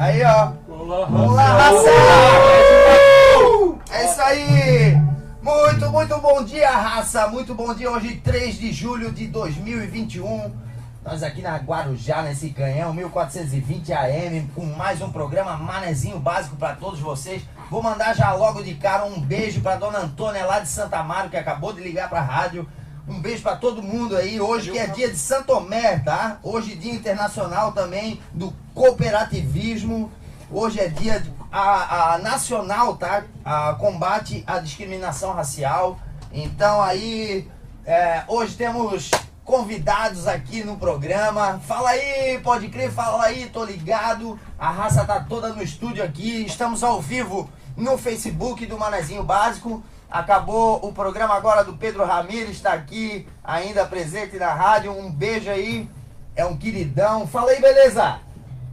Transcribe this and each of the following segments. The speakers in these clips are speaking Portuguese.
Aí, ó. Olá, Olá, raça! É isso aí! Muito, muito bom dia, raça! Muito bom dia. Hoje, 3 de julho de 2021. Nós aqui na Guarujá, nesse canhão 1420 AM, com mais um programa Manezinho Básico para todos vocês. Vou mandar já logo de cara um beijo para dona Antônia lá de Santa Amaro, que acabou de ligar para a rádio. Um beijo para todo mundo aí. Hoje que é dia de Santo Tomé, tá? Hoje dia internacional também do cooperativismo. Hoje é dia a, a nacional, tá? A combate à discriminação racial. Então aí é, hoje temos convidados aqui no programa. Fala aí, pode crer, fala aí, tô ligado. A raça tá toda no estúdio aqui. Estamos ao vivo no Facebook do Manezinho Básico. Acabou o programa agora do Pedro Ramires, está aqui ainda presente na rádio. Um beijo aí. É um queridão. Fala aí, beleza?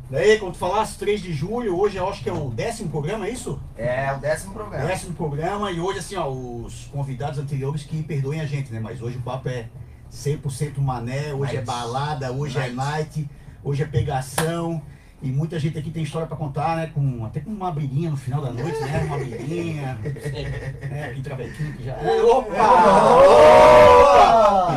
Daí, quando tu falasse 3 de julho, hoje eu acho que é o décimo programa, é isso? É o décimo programa. Décimo programa e hoje, assim, ó, os convidados anteriores que perdoem a gente, né? Mas hoje o papo é 100% mané, hoje é Night. balada, hoje é Night. night, hoje é pegação. E muita gente aqui tem história pra contar, né? Com, até com uma briguinha no final da noite, né? Uma briguinha. é, aqui travequinho que já. É, opa!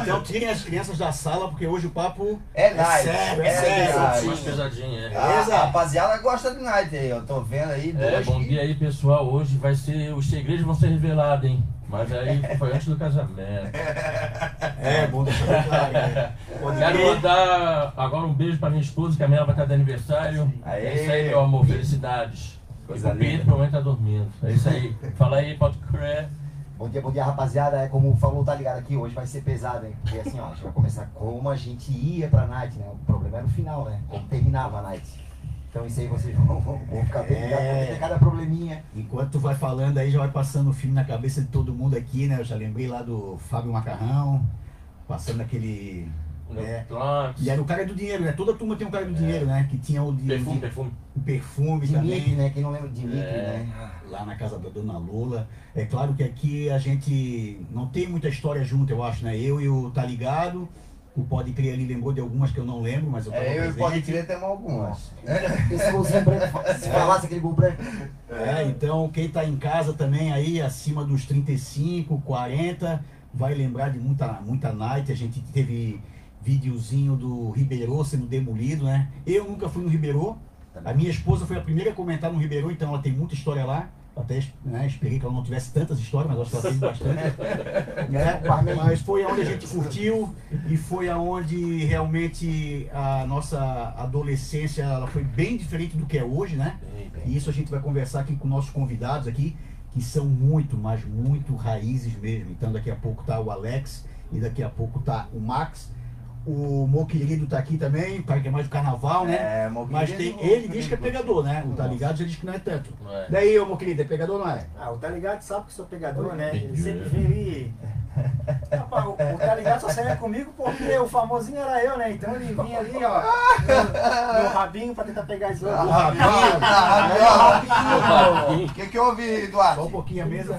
Então tirem as crianças da sala, porque hoje o papo É night. sério, é é sério. night. mais pesadinho, é. A Beleza? rapaziada gosta de night aí, eu tô vendo aí. É, bom dia aí, pessoal. Hoje vai ser. Os segredos vão ser revelados, hein? Mas aí foi antes do casamento. É, bom deixar claro, né? Quero mandar agora um beijo pra minha esposa, que amanhã vai estar de aniversário. Aê. É isso aí, meu amor. Felicidades. Coisa e o Pedro provavelmente tá dormindo. É isso aí. Fala aí, pode crer. Bom dia, bom dia, rapaziada. É como falou, tá ligado aqui, hoje vai ser pesado, hein? Porque assim, ó, a gente vai começar como a gente ia pra night, né? O problema era o final, né? Como terminava a night. Então isso aí vocês vão, vão, vão ficar bem ligados, É. porque cada probleminha. Enquanto tu vai falando aí, já vai passando o filme na cabeça de todo mundo aqui, né? Eu já lembrei lá do Fábio Macarrão, passando aquele. É. E era o cara do dinheiro, né? Toda turma tem um cara do dinheiro, né? Que tinha o de, Perfume, de- perfume. o perfume Dimitri, também. né? Quem não lembra de Dimitri, É. né? Lá na casa da dona Lula. É claro que aqui a gente não tem muita história junto, eu acho, né? Eu e o Tá Ligado, o Pode Crer ali lembrou de algumas que eu não lembro, mas eu tava É, eu e presente. pode crer temos algumas. Branco, se falasse aquele gol branco. É, então quem tá em casa também aí, acima dos 35, 40, vai lembrar de muita, muita night. A gente teve videozinho do Ribeirô sendo demolido, né? Eu nunca fui no Ribeirô. A minha esposa foi a primeira a comentar no Ribeirô, então ela tem muita história lá. Até né, esperei que ela não tivesse tantas histórias, mas acho que ela teve bastante. né? Mas foi aonde a gente curtiu e foi aonde realmente a nossa adolescência ela foi bem diferente do que é hoje, né? E isso a gente vai conversar aqui com nossos convidados aqui, que são muito, mas muito raízes mesmo. Então daqui a pouco tá o Alex e daqui a pouco tá o Max. O meu querido tá aqui também, o que é mais do carnaval, né? É, meu Mas querido, tem, ele diz que é pegador, né? O tá ligado já diz que não é tanto. É? Daí, ô meu querido, é pegador ou não é? Ah, o Tá Ligado sabe que sou pegador, né? Entendi. Ele sempre vem ali. Rapaz, o, o Tá Ligado só saía comigo porque o famosinho era eu, né? Então ele vinha ali, ó, no, no rabinho pra tentar pegar as outras. O rabinho. Ah, O que que houve, Só um Eduardo? pouquinho a mesa.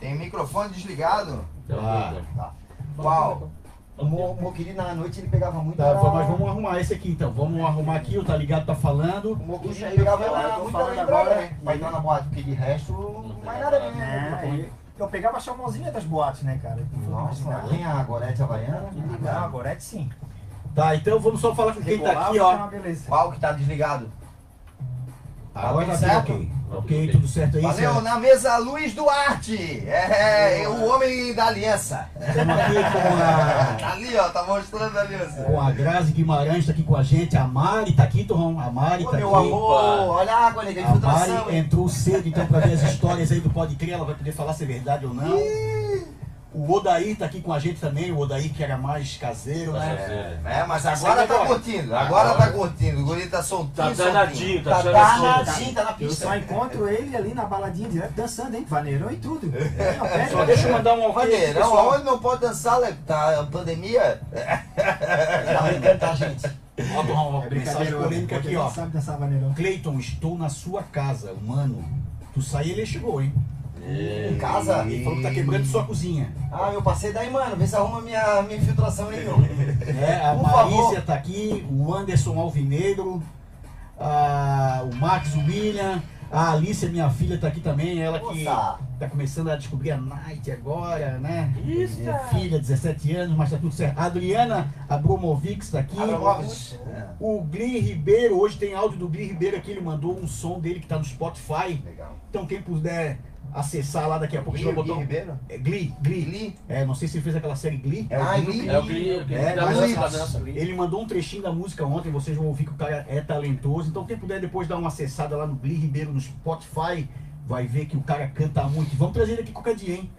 Tem microfone desligado? Ah. Qual? O meu, querido na noite ele pegava muito. Tá, era- mas vamos arrumar esse aqui então. Vamos arrumar aqui, o tá ligado tá falando. O meu querido pegava eu tô muito falando agora, né? né? Vai entrar na boate, porque de resto, não mais nada mesmo. É, e eu pegava a chamosinha das boates, né, cara? Nossa, tem a Gorete Havaiana. Não, a Gorete sim. Tá, então vamos só falar com quem tá aqui, ó. Qual que tá desligado? Agora tudo tá certo? tudo ok. Tá Ok, tudo tudo certo aí, Valeu, certo? na mesa Luiz Duarte. É, o homem da aliança. Estamos aqui com a. Tá ali, ó, tá mostrando a aliança. Com a Grazi Guimarães tá aqui com a gente, a Mari tá aqui, Tom. A Mari Ô, tá meu aqui. amor, olha a água, nega, A infiltração, Mari entrou cedo então pra ver as histórias aí do Pode Crer, ela vai poder falar se é verdade ou não. O Odair tá aqui com a gente também, o Odair que era mais caseiro, né? É, mas agora tá curtindo, agora tá curtindo. O guri tá soltinho, Tá soltinho. danadinho, tá Tá achando danadinho, tá na Eu pista. só encontro ele ali na baladinha direto dançando, hein? Vaneirão e tudo. É, Só deixa eu mandar um pro Maneirão, pessoal. aonde não pode dançar, Le- tá a pandemia? Tá brincando, tá, gente? Ó, ó, É mensagem brincadeira, polêmica aqui, ó. sabe dançar vaneirão. Cleiton, estou na sua casa, mano. Tu sai ele chegou, hein? Em casa? Ele falou que tá quebrando sua cozinha. Ah, eu passei daí, mano. Vê se arruma minha, minha infiltração aí, meu. É, a Por Marícia favor. tá aqui, o Anderson Alvinegro, a o Max, William, a Alice, minha filha, tá aqui também, ela que Moça. tá começando a descobrir a Night agora, né? Isso. É, filha, 17 anos, mas tá tudo certo. A Adriana Abromovics tá aqui. O Gli Ribeiro, hoje tem áudio do Gli Ribeiro aqui, ele mandou um som dele que tá no Spotify. Legal. Então quem puder acessar lá daqui a pouco, botar Gui um... Ribeiro? É, Glee, Glee. Glee? É, não sei se ele fez aquela série Glee. É o Ah, Gui. Glee. É o Glee, o Glee É, dança, ele- da dança. Ele mandou um trechinho da música ontem, vocês vão ouvir que o cara é talentoso. Então quem puder depois dar uma acessada lá no Glee Ribeiro no Spotify, vai ver que o cara canta muito. Vamos trazer ele aqui qualquer dia, hein?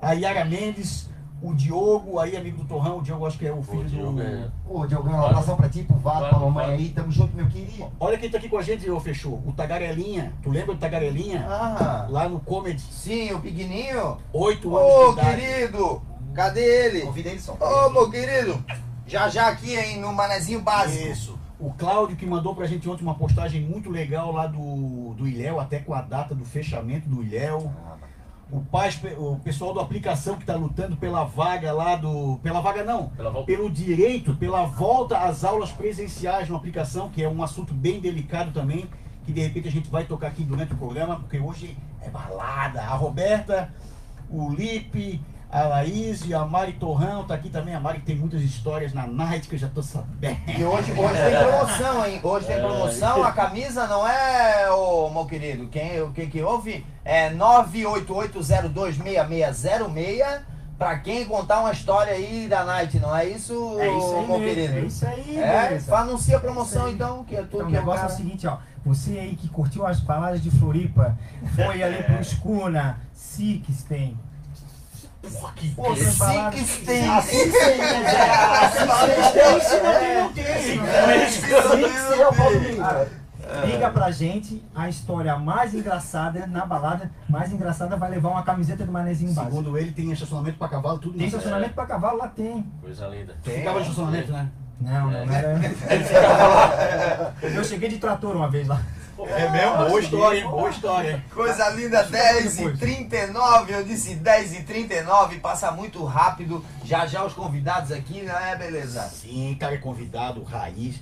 A Yara Mendes, o Diogo, aí amigo do Torrão, o Diogo acho que é o filho O Diogo do... é- Ô, Diogão, um abração pra ti, pro Vado, pra mamãe Vado. aí. Tamo junto, meu querido. Olha quem tá aqui com a gente, ô Fechou. O Tagarelinha. Tu lembra do Tagarelinha? Ah, Lá no Comedy. sim, o pequenininho. Oito anos Ô, de idade. querido, cadê ele? Convida ele só. Ô, meu querido, já já aqui, hein, no Manezinho Básico. Isso. O Cláudio que mandou pra gente ontem uma postagem muito legal lá do, do Ilhéu, até com a data do fechamento do Ilhéu. Ah, O, paz, o pessoal da aplicação que está lutando pela vaga lá do. Pela vaga não, Pela pelo direito, pela volta às aulas presenciais na aplicação, que é um assunto bem delicado também, que de repente a gente vai tocar aqui durante o programa, porque hoje é balada. A Roberta, o Lipe, a Laís e a Mari Torrão tá aqui também. A Mari tem muitas histórias na night que eu já tô sabendo. E hoje, hoje tem promoção, hein? Hoje tem É. promoção, a camisa não é, ô meu querido, quem, o que que houve? É 988026606 pra quem contar uma história aí da Night, não é isso, É isso aí, meu mesmo, querido? é isso aí, É, anuncia a promoção Isso aí. então, que é tu Então, o que é o negócio é cara. o seguinte, ó. Você aí que curtiu as baladas de Floripa, foi ali pro Skuna, Sixten. Porra, que Pô. Assim sim, né? Assim né? tem. É. Liga pra gente a história mais engraçada na balada. Mais engraçada vai levar uma camiseta do Manezinho Básico. Segundo ele, tem estacionamento pra cavalo, tudo Tem estacionamento pra cavalo? Lá tem. Coisa linda. Ficava no estacionamento, né? Não, não, não era. Eu cheguei de trator uma vez lá. É mesmo? Boa história, hein? Boa história, hein? Coisa linda, 10 e 39, eu disse 10 e 39, passa muito rápido. Já já os convidados aqui, né, beleza? Sim, cara é convidado, raiz.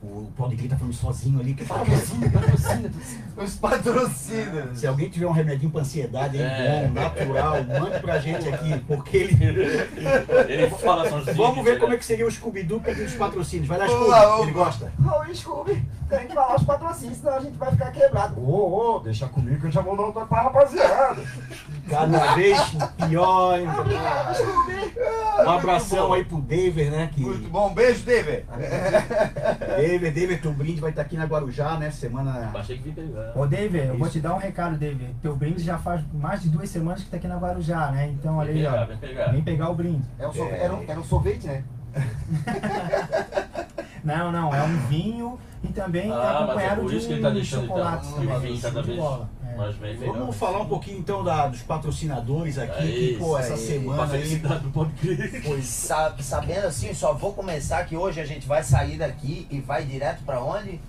O Paulo de tá falando sozinho ali. Que fala Patrocínio, patrocínio, os patrocínios. Se alguém tiver um remedinho pra ansiedade aí, É. bom, natural, mande pra gente aqui, porque ele. Ele fala sozinho. Vamos ver como é que seria o Scooby-Doo pedindo os patrocínios. Vai dar Vamos Scooby, lá, ele gosta. Ô, Scooby, tem que falar os patrocínios, senão a gente vai ficar quebrado. Ô, ô, deixa comigo que eu já vou dar um toque pra rapaziada. Cada vez pior. hein? Scooby. Um abração aí pro David, né? Que Muito bom, beijo, David. David, David, teu brinde vai estar aqui na Guarujá, né? Semana. Achei que fica legal. Ô, David, eu vou te dar um recado, David. Teu brinde já faz mais de duas semanas que tá aqui na Guarujá, né? Então, olha Vem aí, pegar, ó. vem pegar. Vem pegar o brinde. É um sorvete, era, um, era um sorvete, né? Não, não, é um vinho e também Ah, mas é acompanhado por de isso que ele tá deixando chocolate. então. também, E vinho cada de vez bola. É. mais bem melhor. Vamos falar um pouquinho então da, dos patrocinadores aqui, É que, pô, essa aí. semana aí. Pois sabe, sabendo assim, só vou começar que hoje a gente vai sair daqui e vai direto pra onde?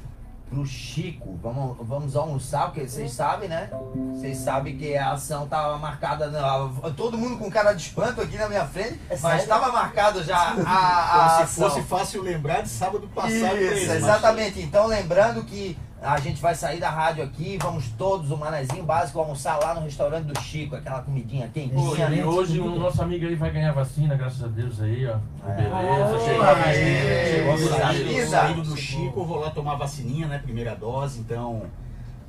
Pro Chico. Vamos, vamos almoçar, porque vocês sabem, né? Vocês sabem que a ação tava marcada. na- todo mundo com cara de espanto aqui na minha frente, É mas estava marcado já a, a Como se ação. fosse fácil lembrar de sábado passado. Isso, mas- exatamente. Então, lembrando que a gente vai sair da rádio aqui, vamos todos, o Manezinho Básico, almoçar lá no restaurante do Chico, aquela comidinha quentinha, e né? hoje o nosso amigo aí vai ganhar vacina, graças a Deus aí, ó. É. Beleza, chegou a linda. Saído do Chico, eu vou lá tomar vacininha, né? Primeira dose, então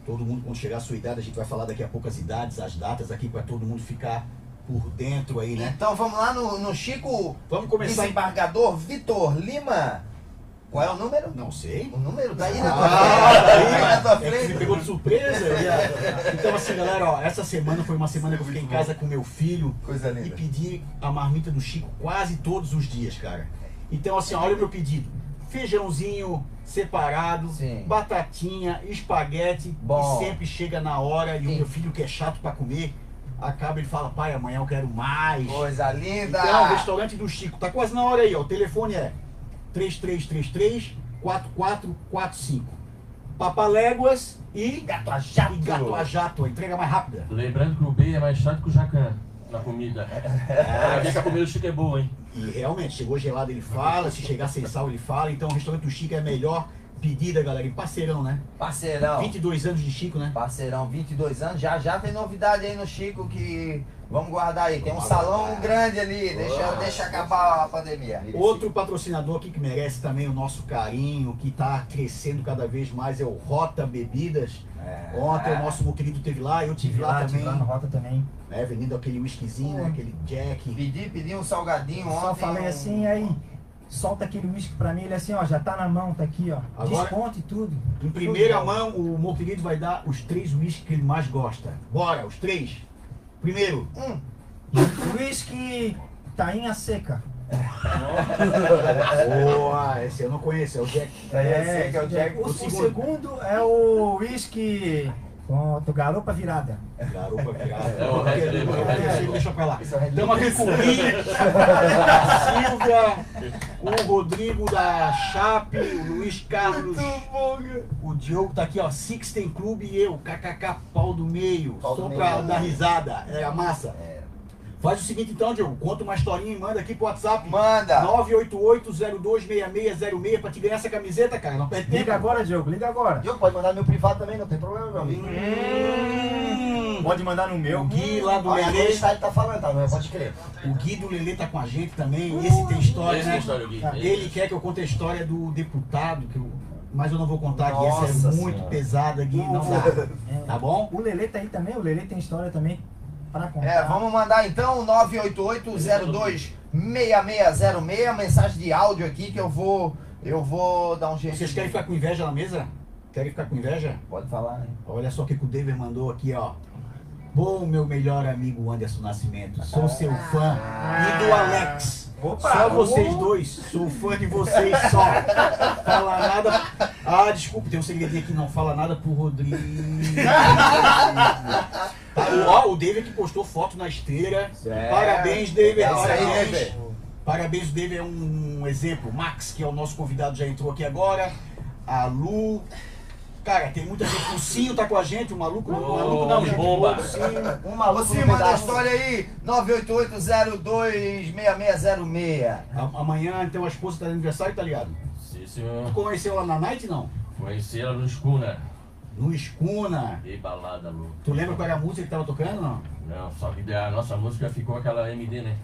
todo mundo quando chegar a sua idade, a gente vai falar daqui a pouco as idades, as datas aqui para todo mundo ficar por dentro aí, né? Então vamos lá no, no Chico, Vamos começar em... desembargador Vitor Lima. Qual é o número? Não sei. O número tá aí na tua Ah, frente. Tá aí na tua É que me frente. pegou de surpresa. ia- Então assim, galera, ó, essa semana foi uma semana que eu fiquei em casa com meu filho Coisa e linda. pedi a marmita do Chico quase todos os dias, cara. Então assim, olha o meu pedido. Feijãozinho separado, Sim. batatinha, espaguete, Bom. e sempre chega na hora e o Sim. meu filho que é chato pra comer, acaba ele fala, pai, amanhã eu quero mais. Coisa linda. Então, o restaurante do Chico, tá quase na hora aí, ó. O telefone é 3333 4445. Papaléguas e Gato a jato. e gato a jato, a entrega mais rápida. Lembrando que o B é mais chato que o jacan na comida. É, que a comida do Chico é boa, hein? E realmente, chegou gelado ele fala, se chegar sem sal ele fala, então o restaurante do Chico é melhor pedida, galera, e parceirão, né? Parceirão. 22 anos de Chico, né? Parceirão, 22 anos. Já já tem novidade aí no Chico que vamos guardar aí. Tem um salão grande ali. Deixa, deixa acabar a pandemia. Outro patrocinador aqui que merece também o nosso carinho, que está crescendo cada vez mais, é o Rota Bebidas. É. Ontem o nosso meu querido teve lá, eu tive Tive lá, lá, também, tive lá no Rota também. né, vendendo aquele whiskyzinho, né, aquele Jack. Pedi, pedi um salgadinho ontem. Só falei um- assim, aí, solta aquele uísque pra mim, ele assim, ó, já tá na mão, tá aqui, ó. Agora- Desconto e tudo. Em primeira mão, o meu querido vai dar os três whiskies que ele mais gosta. Bora, os três. Primeiro, Whisky tainha seca. boa, esse eu não conheço, é o Jack. Tainha seca, é o Jack. O, O o segundo. segundo é o whisky com do garopa virada. Garopa virada. É o Label, é. Deixa pra lá. É Estamos aqui com o Silvia, o Rodrigo da Chape, o Luiz Carlos, o Diogo tá aqui, ó, Sixten Clube e eu, KKK pau do meio, Pau do só meio. pra dar risada, é a massa. É. Faz o seguinte então, Diogo, conta uma historinha e manda aqui pro WhatsApp. Manda. 988-026666 pra te ganhar essa camiseta, cara, não perde tempo. Liga agora, Diogo, liga agora. Diogo, pode mandar no meu privado também, não tem problema, meu amigo. Hum. Pode mandar no meu. O Gui lá do Olha, Lelê, ele tá, ele tá falando, tá? Não é? Pode crer. o Gui do Lelê tá com a gente também, esse tem história, Esse né? tem história, Gui. Ele quer que eu conte a história do deputado, que eu- mas eu não vou contar aqui. Essa Nossa é muito Senhora. pesada, Gui, não dá. É, Tá bom? O Lelê tá aí também, o Lelê tem história também pra contar. É, vamos mandar então 988-02-6606, mensagem de áudio aqui que eu vou, eu vou dar um jeito. Vocês querem ficar com inveja na mesa? Querem ficar com inveja? Pode falar, né? Olha só o que que o David mandou aqui, ó. Bom, meu melhor amigo Anderson Nascimento, sou seu fã. E do Alex. Opa! Só vocês dois, sou fã de vocês só. Fala nada. Ah, desculpa, tem um segredinho aqui, não fala nada pro Rodrigo. Ó, o David que postou foto na esteira. É. Parabéns, David. É isso aí, Parabéns. David. Parabéns, o David é um exemplo. Max, que é o nosso convidado, já entrou aqui agora. A Lu. Cara, tem muita gente. O Cinho tá com a gente, o maluco. o maluco não, gente. bomba. O Cinho. Um maluco Você manda a história aí, 988-02-6606. A- Amanhã, então, a esposa tá de aniversário, tá ligado? Sim, Tu senhor. conheceu ela na night, não? Conheci ela no Schooner. No Escuna. E balada louca. Tu lembra qual era a música que tava tocando, não? Não, só que a nossa música ficou aquela MD, né?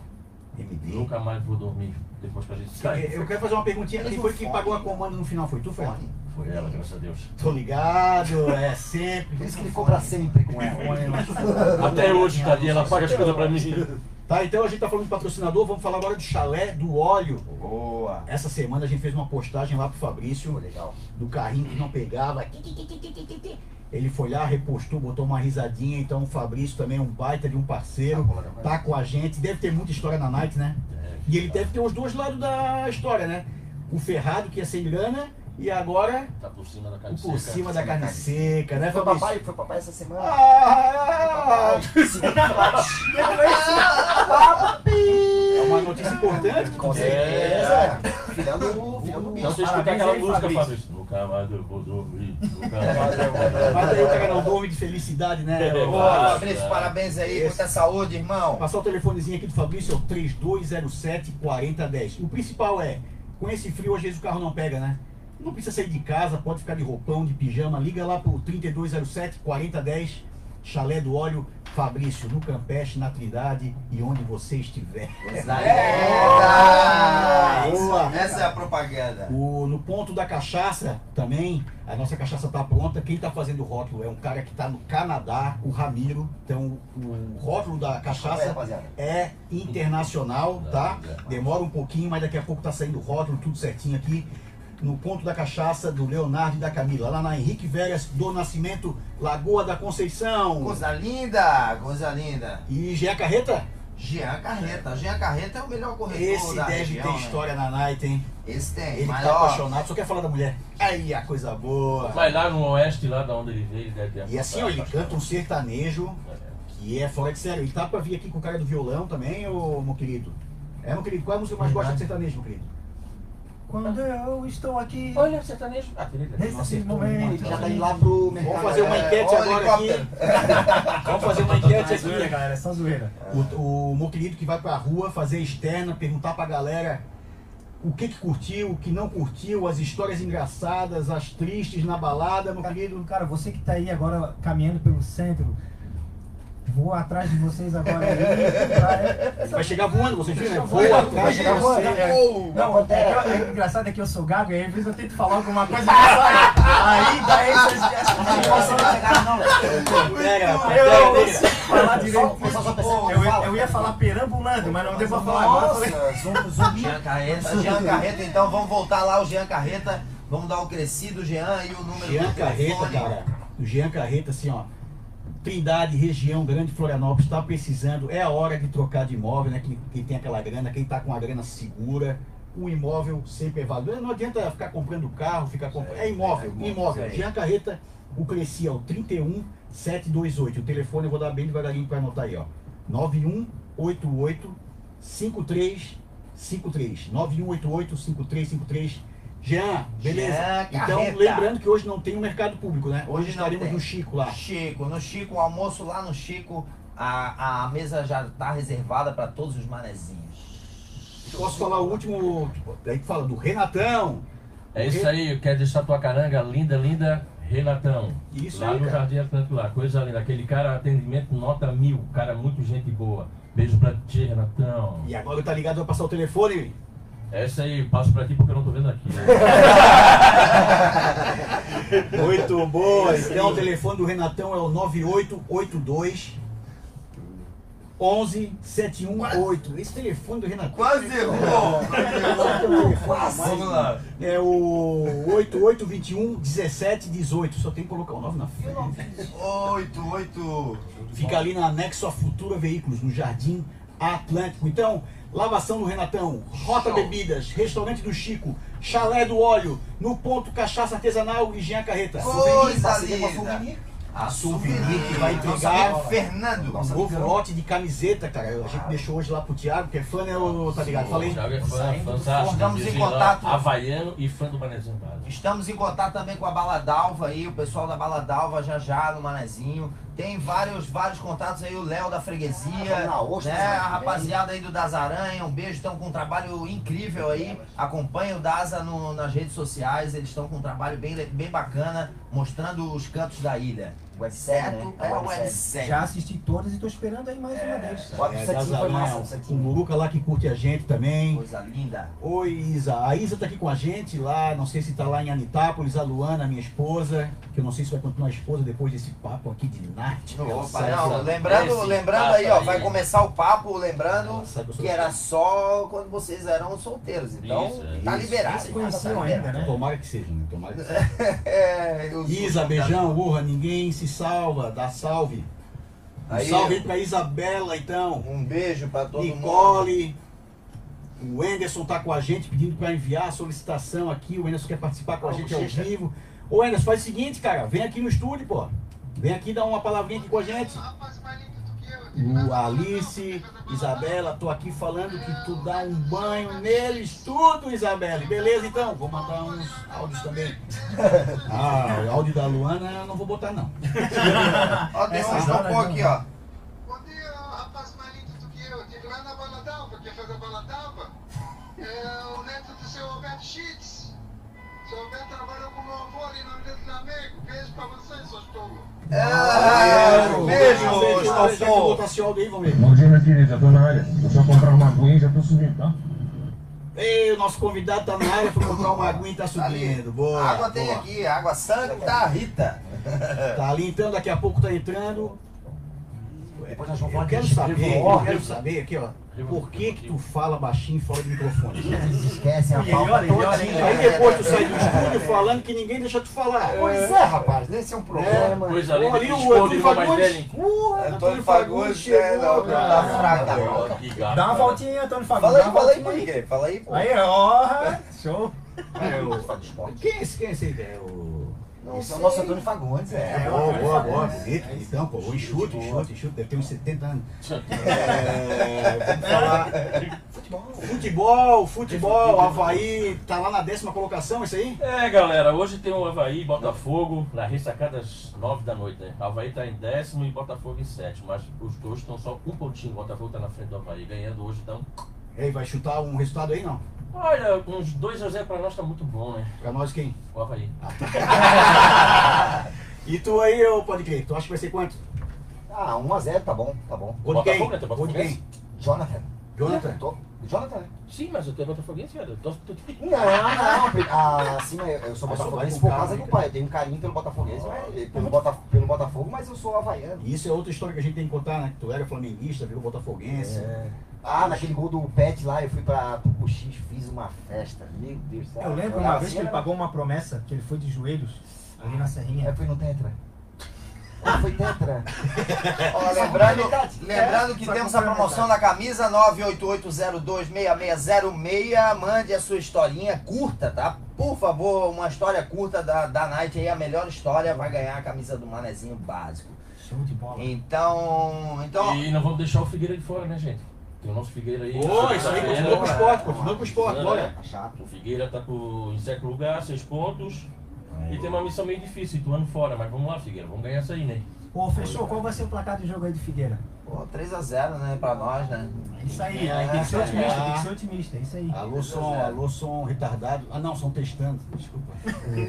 MD. Nunca mais vou dormir depois que a gente sai. Eu quero fazer uma perguntinha. Quem foi que pagou a comanda no final? Foi tu, foi? ela? Foi ela, graças a Deus. Tô ligado, é sempre. Por isso que ele cobra sempre com ela. Até hoje, tadinha, ela paga as coisas pra mim. Tá, então a gente tá falando de patrocinador, vamos falar agora do chalé do óleo. Boa. Essa semana a gente fez uma postagem lá pro Fabrício. Legal. do carrinho que não pegava. Ele foi lá, repostou, botou uma risadinha. Então o Fabrício também é um baita de um parceiro. Tá com a gente. Deve ter muita história na night, né? E ele deve ter os dois lados da história, né? O ferrado que ia sem grana e agora Tá por cima da o carne por seca. cima da carne seca, né, Foi Fabrício? papai, foi papai essa semana. Ah, é uma notícia importante. Com certeza. Filhão do, filhão do Então bicho. você escuta aquela música, Fabrício. Fabrício. Nunca mais eu vou dormir. Nunca mais eu vou Mas aí o cara não dormir. dorme de felicidade, né? É, Fabrício, tá. parabéns aí, muita saúde, irmão. Passar o telefonezinho aqui do Fabrício é o 3207 4010. O principal é, com esse frio às vezes o carro não pega, né? Não precisa sair de casa, pode ficar de roupão, de pijama, liga lá pro 3207 4010, Chalé do Óleo, Fabrício, no Campeche, na Trindade e onde você estiver. Eita! Boa. Essa é a propaganda. O, no ponto da cachaça também, a nossa cachaça tá pronta. Quem tá fazendo o rótulo é um cara que tá no Canadá, o Ramiro. Então o rótulo da cachaça é internacional, tá? Demora um pouquinho, mas daqui a pouco tá saindo o rótulo, tudo certinho aqui. No ponto da cachaça do Leonardo e da Camila, lá na Henrique Veras do Nascimento, Lagoa da Conceição. Coisa linda, coisa linda. E Gé Carreta? Jean Carreta. Jean Carreta é o melhor corretor Esse da deve região, ter né? história na night, hein? Esse tem, Ele mas tá ó, apaixonado, só quer falar da mulher. Aí, a coisa boa. Mas lá no oeste, lá da onde ele veio, deve ter E assim, ó, ele canta um sertanejo que é fora de sério. Ele tá pra vir aqui com o cara do violão também, ô meu querido? É, meu querido, qual é a música que mais gosta de sertanejo, meu querido? Quando eu estou aqui. Olha, sertanejo. Ah. Nesse momento. Já tá indo lá pro mercado. Vamos fazer uma É, enquete ó, agora aqui. Vamos fazer uma enquete É zoeira, aqui. galera, é só zoeira. O, o meu querido que vai pra rua fazer externa, perguntar pra galera o que que curtiu, o que não curtiu, as histórias engraçadas, as tristes na balada, meu querido. Cara, você que tá aí agora caminhando pelo centro, vou atrás de vocês agora aí. pra- Vai chegar voando, vocês viram? né? Vai Voa atrás vai de chegar voando. você. É, Não, é, que, é engraçado é que eu sou gago e às vezes eu tento falar alguma coisa. Aí daí eu pega, não sei falar direito. Eu, ia- eu ia falar perambulando, mas não deu pra falar agora. eu. Jean Carreta, Jean Carreta, então vamos voltar lá, o Jean Carreta. Vamos dar o crescido, Jean, e o número Jean do Carreta, telefone. cara. O Jean Carreta, assim, ó. Trindade, região, Grande Florianópolis, está precisando. É a hora de trocar de imóvel, né? Quem, quem tem aquela grana, quem tá com a grana segura. O imóvel sempre é válido. Não adianta ficar comprando carro, ficar comprando. É imóvel, imóvel. Jean Carreta, o Cresci, 31 728. O telefone eu vou dar bem devagarinho para anotar aí, ó. 9188 5353. 9188 5353. Jean, beleza? Jean então, lembrando que hoje não tem o mercado público, né? Hoje, Hoje estaremos no Chico lá. Chico, no Chico, o almoço lá no Chico, a, a mesa já tá reservada para todos os manezinhos. Posso falar o último, tipo, aí que fala do Renatão. É isso aí, eu quero deixar tua caranga linda, linda, Renatão. Isso lá aí, no cara. Jardim Atlântico lá, coisa linda. Aquele cara, atendimento nota mil, cara, muito gente boa. Beijo pra ti, Renatão. E agora tá ligado, vai passar o telefone. É isso aí, passo pra ti porque eu não tô vendo aqui. né? Muito boa. Então o telefone do Renatão é o 9882 11718. Esse telefone do Renatão. Quase errou! Vamos lá. É o 8821 1718. Só tem que colocar o 9 na frente. 8, 8. Fica ali na anexo a Futura Veículos, no Jardim Atlântico. Então, lavação do Renatão, Rota Bebidas, Restaurante do Chico, Chalé do Óleo, no ponto Cachaça Artesanal e Jean Carreta. Coisa linda. Souvenir. A Souvenir que vai entregar. amigo Fernando. Um novo lote de camiseta, cara. A gente deixou hoje lá pro Thiago, que é fã, né, tá ligado? Falei. O Thiago é fã, forno, estamos em contato. Havaiano e fã do Manezinho. Estamos em contato também com a Baladalva aí, o pessoal da Baladalva já já no Manezinho. Tem vários, vários contatos aí, o Léo da Freguesia, Na Ostra, né? A rapaziada aí do Das Aranha, um beijo, estão com um trabalho incrível aí. Acompanhe o Daza no- nas redes sociais, eles estão com um trabalho bem, bem bacana, mostrando os cantos da ilha. Websérie, Certo? né? É Websérie. websérie. Já assisti todas e tô esperando aí mais uma vez. O É, das foi massa, Aranha, o. Muruca lá que curte a gente também. Coisa linda. Oi, Isa. A Isa tá aqui com a gente lá, não sei se tá lá em Anitápolis, a Luana, minha esposa, que eu não sei se vai continuar esposa depois desse papo aqui de night. Ela Opa, não, lembrando, lembrando aí, ó, vai aí. começar o papo, lembrando que era só quando vocês eram solteiros. Então, Isso, é. tá Isso. liberado. Nem se conheciam tá ainda, liberado. né? Tomara que seja, né? Tomara que seja. É, Isa, beijão, urra, ninguém se salva, dá salve. Um Aí, salve aí pra Isabela, então. Um beijo pra todo mundo. Nicole. O Anderson tá com a gente pedindo para enviar a solicitação aqui. O Anderson quer participar com a gente ao vivo. Ô Anderson, faz o seguinte, cara. Vem aqui no estúdio, pô. Vem aqui dar uma palavrinha aqui com a gente. O Alice, Isabela, tô aqui falando que tu dá um banho neles tudo, Isabela. Beleza, então? Vou mandar uns áudios também. Ah, o áudio da Luana eu não vou botar, não. Ó, tem um isopor hora, aqui, não. ó. Bom dia, rapaz mais lindo do que eu. Tive lá na Baladalva. Quem fez a Baladalva é o neto do seu Alberto Schitz. Seu Alberto trabalhou com meu avô ali no Avenida Flamengo. Beijo pra vocês, seus tolos. É, Beijo, beijo, ver. Bom dia, querido. Eu tô na área. Vou só comprar uma aguinha e já tô subindo, tá? Ei, o nosso convidado tá na área, foi comprar uma aguinha e tá subindo. Boa. água tem boa. aqui, água Santa Rita. Tá ali então, daqui a pouco tá entrando. Depois nós vamos Eu falar quero saber, eu quero saber aqui, ó. Por que que tu fala baixinho fora do microfone? Esquecem a E pauta olha, e olha. Aí depois tu sai do estúdio falando que ninguém deixa tu falar. Pois é, rapaz. Esse é um problema. Ali que o Antônio Fagundes. velho. Uh, Antônio Fagundes, é, chegou, cara. fraca. Dá uma voltinha, Antônio Fagundes. Fala aí, fala aí. Fala aí, pô. Aí, ó, show. É Quem é esse? Quem é esse? aí? É o... Não, esse é o nosso Antônio Fagundes. É, É, boa, boa, boa. Bonito. Então, pô, enxute, enxute, enxute. Deve ter uns 70 anos. É, vamos falar. Futebol, futebol, Havaí, tá lá na décima colocação, isso aí? É, galera, hoje tem o Havaí e Botafogo na ressacada às 9 da noite, né? Havaí tá em décimo e Botafogo em sétimo, mas os dois estão só um pontinho. Botafogo tá na frente do Havaí, ganhando hoje, então. Ei, vai chutar um resultado aí, não? Olha, uns 2x0 pra nós tá muito bom, né? Pra nós quem? O Havaí. E tu aí, ô pode crer, tu acha que vai ser quanto? Ah, 1x0, tá bom, tá bom. Gol de quem? Botafogo, né? Gol de quem? Jonathan. Jonathan? Tô- Jonathan, né? Sim, mas eu tenho botafoguense, cara. Eu time. Não, não. Ah, sim, eu, eu sou botafoguense com por causa do pai. Eu tenho um carinho pelo Botafoguense, mas- pelo, Bota, pelo Botafogo, mas eu sou havaiano. E isso é outra história que a gente tem que contar, né? Que tu era flamenguista, virou botafoguense. É. Ah, naquele gol do Pet lá, eu fui pra pro fiz uma festa. Meu Deus do céu. Eu lembro uma vez que ele era- pagou uma promessa, que ele foi de joelhos, ali na Serrinha. É, fui no Tetra. Foi Tetra. Ó, lembrando, lembrando que temos a promoção da camisa 988026606. Mande a sua historinha curta, tá? Por favor, uma história curta da, da Night aí, a melhor história vai ganhar a camisa do Manezinho básico. Show de bola. Então, então E não vamos deixar o Figueira de fora, né, gente? Tem o nosso Figueira aí. Ô, isso aí continua com o esporte, continua com o esporte, bora. Tá chato. O Figueira tá pro, em sétimo lugar, seis pontos. E tem uma missão meio difícil, atuando fora, mas vamos lá, Figueira, vamos ganhar essa aí, né? Pô, fechou. Qual vai ser o placar do jogo aí do Figueira? Pô, 3x0, né, pra nós, né? É isso aí, É, tem que ser é, otimista, é. tem que ser otimista, é isso aí. Alô, som, alô, som retardado. Ah, não, som testando, desculpa.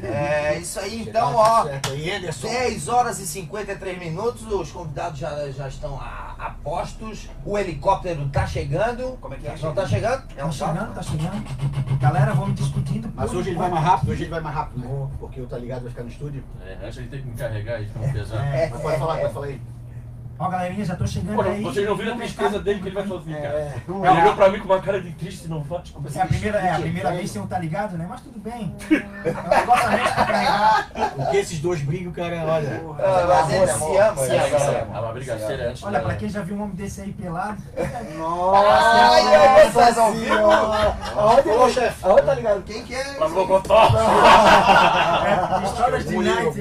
É isso aí, então, ó. aí, Anderson. 10 horas e 53 minutos, os convidados já, já estão a, a postos, o helicóptero tá chegando. Como é que é? Não tá chegando? É Tá chegando, tá chegando. Galera, vamos discutindo. Mas hoje ele vai mais rápido, hoje ele vai mais rápido, né? Porque o Tá Ligado vai ficar no estúdio. É, antes ele tem que me carregar aí, fica muito pesado. É. Mas pode falar, pode falar aí. Ó, galerinha, já tô chegando Pô, aí. vocês não viram a tristeza dele que ele vai sozinho, cara. É. Ele olhou pra mim com uma cara de triste, não vai. É a primeira, é a primeira vez sem um tá ligado, né? Mas tudo bem. É um negócio a menos pra carregar. Porque esses dois brigam, cara, olha. Ah, mas eles se Se ama, se ama. Ah, uma brigaceira antes Olha, pra quem já viu um homem desse aí pelado, Ai, ai, vocês ao vivo? Aonde, aonde tá ligado? Quem que é? Lá no Bogotá. é, histórias de Mulher, night.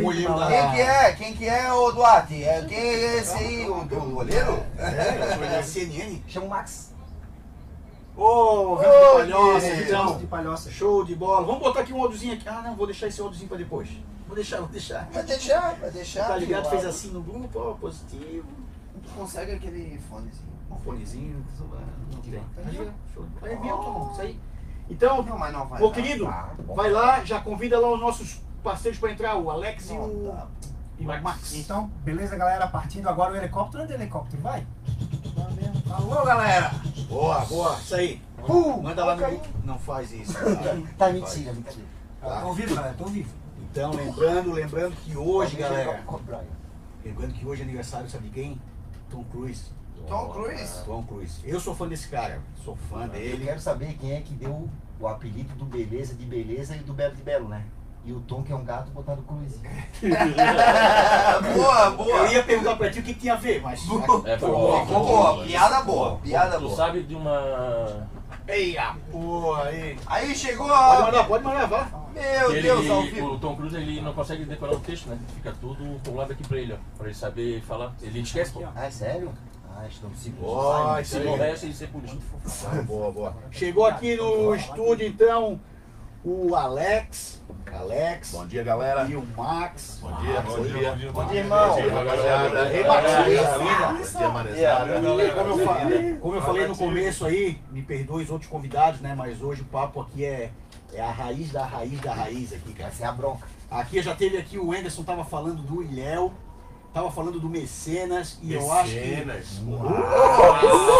Quem que é? Quem que é, ô Duarte? É, quem é esse aí, o do goleiro? É, da CNN. Chama o Max. Ô, vídeo Ô, de palhoça, querido. então. de palhoça. Show de bola. Vamos botar aqui um áudiozinho aqui. Ah, não, vou deixar esse áudiozinho pra depois. Vou deixar, vou deixar. Vai deixar, vai deixar. Tá ligado? Fez assim no grupo, ó, positivo. Tu consegue aquele fonezinho. Um fonezinho, não tem. Tá Aí, show. Aí, viu, Tom? Isso aí. Então, Não, mas não vai. Ô, dar. querido, Tá vai lá, já convida lá os nossos parceiros pra entrar, o Alex e o, Tá. E o Max. Então, beleza, galera? Partindo agora o helicóptero. O helicóptero? Vai. Alô, galera. Boa, boa, isso aí. Uh, Manda lá no. Não faz isso. Tá mentira, mentira. Tá. Tô ouvindo, galera. Tô ouvindo. Então, lembrando, lembrando que hoje, galera, lembrando que hoje é aniversário, sabe de quem? Tom Cruise. Tom Cruise. Tom Cruise. Eu sou fã desse cara, sou fã Eu dele. quero saber quem é que deu o apelido do Beleza de Beleza e do Belo de Belo, né? E o Tom, que é um gato, botaram Cruz. boa, boa. Eu ia perguntar pra ti o que tinha a ver, mas. É, foi Boa, bom. boa, piada boa, piada Tu boa. sabe de uma. Eia, porra, aí. Aí chegou Pode a. mandar, pode mandar, vá. Meu ele, Deus, ao vivo. o Tom Cruise ele não consegue decorar o texto, né? Fica tudo colado aqui pra ele, ó. Pra ele saber falar. Ele esquece, pô. Ah, é sério? Ah. Ó, Ai, isso Se morrer, sem ser político. Ah, Boa, boa. Chegou aqui no estúdio, então, o Alex. Alex. Bom dia, galera. E o Max. Bom dia, bom dia. Bom dia, irmão. Bom dia, rapaziada. Ei, Bom dia, Marezada. E como eu, falei, como eu falei no começo aí, me perdoe os outros convidados, né? Mas hoje o papo aqui é, é a raiz da raiz da raiz aqui, cara. Essa é a bronca. Aqui já teve aqui o Anderson tava falando do Ilhéu, tava falando do Mecenas e eu acho que. Mecenas.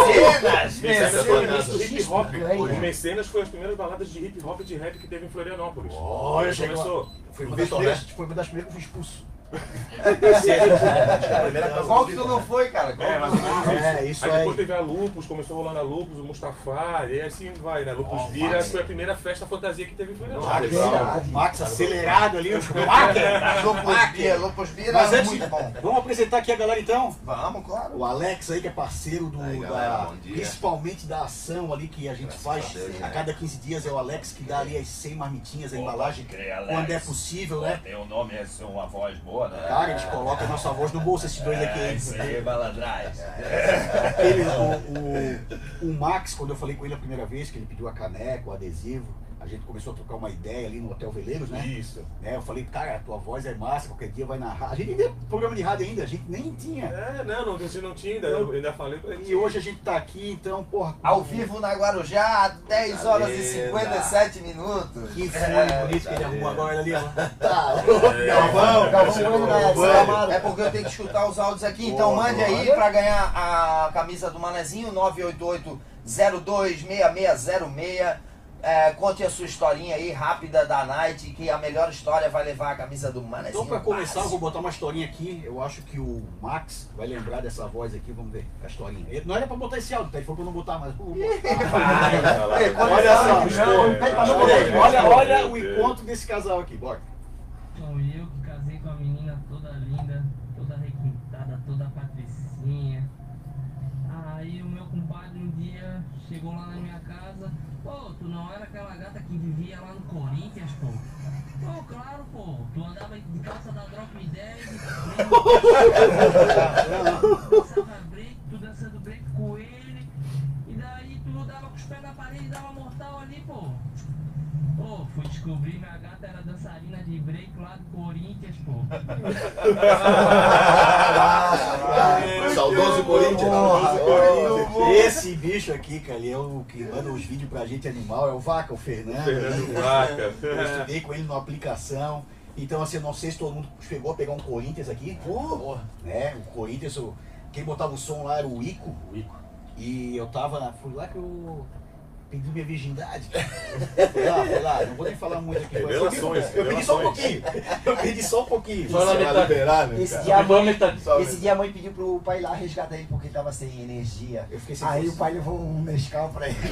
Cenas! Mecenas do hip hop. O Mecenas foi as primeiras baladas de hip hop e de rap que teve em Florianópolis. Olha, começou. Foi uma O das Vitor, primeiras, né? foi uma das primeiras que eu fui expulso. Qual que tu não foi, cara? Qual É, isso. É, isso aí aí. depois teve a Lupus, começou rolando a Lupus, o Mustafa, e assim vai, né? Lupus Oh, Vira Max. foi a primeira festa fantasia que teve em Florianópolis. Max acelerado ali, o Schumacher. Lopus Bira, Lopus Bira Mas é antes, muito bom. vamos apresentar aqui a galera então. Vamos, claro. O Alex aí, que é parceiro do, Aí, da- galera, dia. principalmente da ação ali que a gente Graças faz a Deus, a né? cada 15 dias, é o Alex que dá ali as 100 marmitinhas, a embalagem, quando é possível, né? Tem um nome, é uma voz boa, né? Cara, a gente coloca a nossa voz no bolso, esses dois aqui. É, isso aí, baladrais. Aquele, o, o, o Max, quando eu falei com ele a primeira vez, que ele pediu a caneca, o adesivo, a a gente começou a trocar uma ideia ali no Hotel Veleiros, né? Isso. Né, eu falei, cara, a tua voz é massa, qualquer dia vai narrar. A gente nem programa de rádio ainda, a gente nem tinha. É, não, não, você não tinha ainda. Eu ainda falei pra ele. E hoje a gente tá aqui, então, porra. Ao vivo na Guarujá, 10 horas e Beleza. 57 minutos. Que fone É, bonito que ele arrumou agora ali, ó. Tá, Galvão, Galvão É, porque eu tenho que escutar os áudios aqui, então Boa, mande aí pra ganhar a camisa do Manezinho, 988-026606. É, conte a sua historinha aí, rápida da Night, que a melhor história vai levar a camisa do Manezinho. Então, pra começar, eu vou botar uma historinha aqui. Eu acho que o Max vai lembrar dessa voz aqui. Vamos ver a historinha. Ele- Não era pra botar esse áudio, tá? Ele falou pra eu não botar, quando Olha só, olha, botar. olha, o encontro desse casal aqui, bora. Sou eu que casei com a menina toda linda, toda requintada, toda patricinha. Aí o meu compadre um dia chegou lá na minha casa, pô, tu não era aquela gata que vivia lá no Corinthians, pô? Pô, claro, pô, tu andava de calça da Drop 10, dançava Descobrir minha gata era dançarina de break lá do Corinthians, pô. Saudoso Corinthians. Saudoso Corinthians. Esse bicho aqui, cara, ele é o que manda os vídeos pra gente animal, é o Vaca, o Fernando. Fernando né? Vaca. Eu estudei com ele numa aplicação. Então, assim, eu não sei se todo mundo chegou a pegar um Corinthians aqui. Porra. Né? O Corinthians, o- quem botava o som lá era o Ico. E eu tava. Fui lá que eu pedi minha virgindade. Foi lá, foi lá. Não vou nem falar muito aqui. mas Eu, Revelações, eu pedi só um revelações. pouquinho. Eu pedi só um pouquinho. Só na metade. né, Esse dia, a mãe, Só esse dia a mãe pediu pro pai lá resgatar ele porque tava sem energia. Eu fiquei sem Aí força. o pai levou um Nescau pra ele.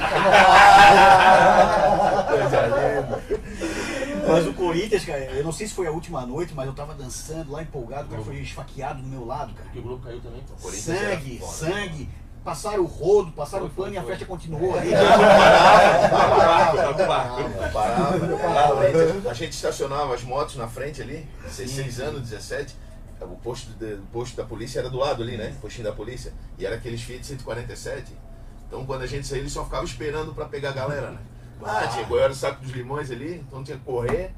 Mas o Corinthians, cara, eu não sei se foi a última noite, mas eu tava dançando lá empolgado, o cara foi esfaqueado do meu lado, cara. Que o Globo caiu também, Sangue, sangue. Passaram o rodo, passaram o Foi, pano e a festa continuou ali. A gente estacionava as motos na frente ali, 16 anos, 17. O posto, de- o posto da polícia era do lado ali, né? O postinho da polícia. E era aqueles Fiat 147. Então quando a gente saía, ele só ficava esperando pra pegar a galera, né? Ah, tinha goiaba do saco dos limões ali, então tinha que correr.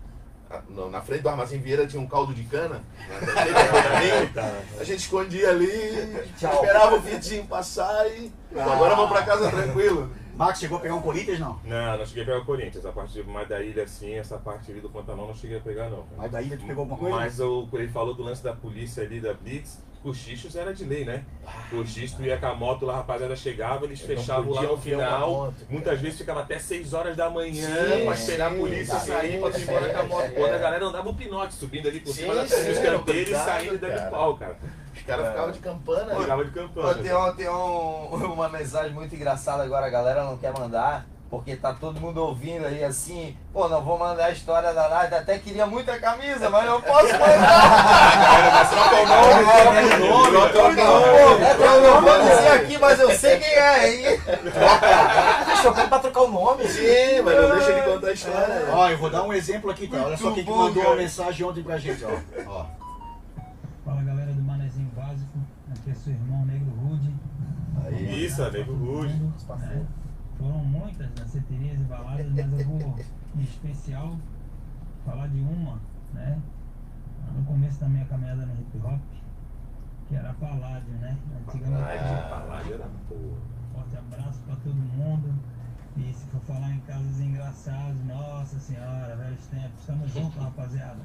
Ah, Na frente do armazém Vieira tinha um caldo de cana. A gente escondia ali, esperava o Fiatzinho passar e. Agora vamos pra casa tranquilo. Max chegou a pegar um Corinthians, não? Não, não cheguei a pegar o Corinthians. A parte mais da ilha, assim, essa parte ali do Pantanal não cheguei a pegar, não. Mas daí tu pegou alguma coisa? Mas o, ele falou do lance da polícia ali, da Blitz. Cochichos era de lei, né? Cochicho, tu ia com a moto lá, a rapaziada chegava, eles fechavam lá no final. moto. Muitas vezes ficava até 6 horas da manhã Sim, pra esperar a sim, polícia sim, sair pra tu ir embora com a moto. é. Quando a galera andava o pinote, subindo ali por Sim, cima da sim, dos canteiros e saindo e dando pau, cara. Os caras ficavam de campana. né? Ficava de Pô, campanha. tem um- tem um- uma mensagem muito engraçada agora, a galera não quer mandar, porque tá todo mundo ouvindo aí assim, pô, não vou mandar a história da Night, até queria muita camisa, mas não posso mandar. Troca o nome, troca o nome, troca o nome. Eu não vou dizer aqui, mas eu sei quem é, hein? Deixa eu pra trocar o nome. Sim, mas não deixa ele contar a história. Ó, eu vou dar um exemplo aqui, tá? Olha só quem mandou cara. uma mensagem ontem pra gente, ó. ó. Fala galera do Manezinho Básico, aqui é seu irmão Negro Rude. Isso, amigo Rude. É, foram muitas danceterias e baladas, mas eu vou em especial falar de uma, né? No começo da minha caminhada no hip hop, que era Paládio, né? Antigamente. Paládio, paládio era porra. Forte abraço pra todo mundo. E se for falar em casos engraçados, nossa senhora, velhos tempos. Tamo junto, rapaziada.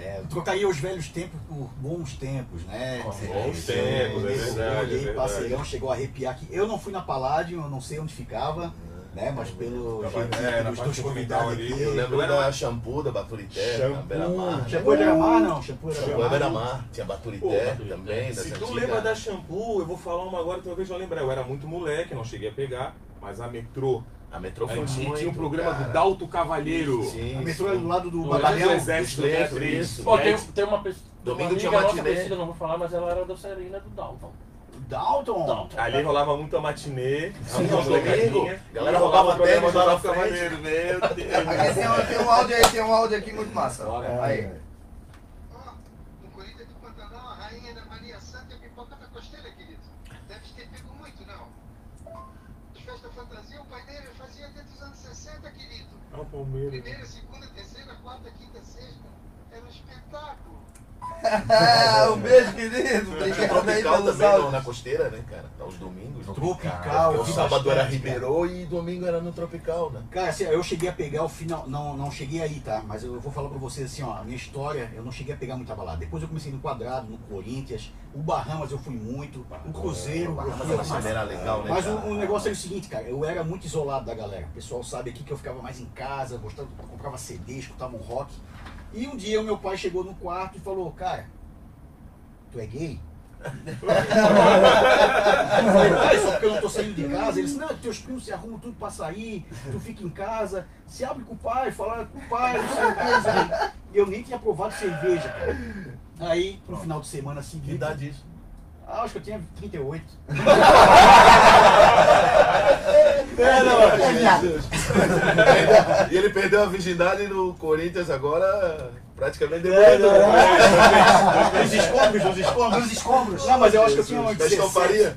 É, eu trocaria os velhos tempos por bons tempos, né? Bons tempos, é verdade, é Olhei, verdade. parceirão, chegou a arrepiar aqui. Eu não fui na Paládio, eu não sei onde ficava, né? Mas pelo jeito é, dos teus convidados ali, aqui. Eu lembro da shampoo da Baturité, na Beira-Mar. Shampoo era Mar, não? Shampoo era Shampoo é Mar. Beira-Mar. Tinha Baturité também, Se tu lembra da shampoo, eu vou falar uma agora que talvez eu lembrar. Eu era muito moleque, não cheguei a pegar, mas a metrô. A metrô foi tinha, muito, tinha um programa cara. do Dalto Cavalheiro. Sim, A metrô era do lado do No batalhão. do exército, Isso, né? Pô, aí- tem, tem uma pessoa. Domingo uma tinha nossa matinê. não vou falar, mas ela era dançarina do Dalton. Dalton? Dalton. Ali rolava muito a matinê. Sim, uma domingos. Galera rolava tênis do lá na frente. Meu Aqui Deus. tem, um, tem um áudio aí, tem um áudio aqui muito massa. Aí. Palmeiras. Né? um beijo, querido. Obrigado aí tropical pelos também no- áudios. na costeira, né, cara? Aos domingos. Tropical, o sábado era Ribeirão e domingo era no Tropical, né? Cara, assim, eu cheguei a pegar o final. Não, não cheguei aí, tá? Mas eu vou falar pra vocês assim, ó, a minha história, eu não cheguei a pegar muita balada. Depois eu comecei no quadrado, no Corinthians, o Bahamas eu fui muito, o Cruzeiro, O Bahamas era legal, né, mas o negócio é o seguinte, cara, eu era muito isolado da galera. O pessoal sabe aqui que eu ficava mais em casa, gostava, comprava CD, escutava um rock. E um dia o meu pai chegou no quarto e falou, cara, tu é gay? Eu falei, pai, só porque eu não tô saindo de casa. Ele disse, não, teus primos se arrumam tudo pra sair, tu fica em casa, se abre com o pai, fala com o pai, não sei o que. eu nem tinha provado cerveja, cara. Aí, no final de semana seguinte. Que idade isso? Ah, acho que eu tinha 38. É, não, E ele perdeu a virgindade no Corinthians agora, praticamente É, demorando. não, Nos escombros, nos escombros. Nos escombros. Não, mas eu acho que eu tinha Da 17. estoparia.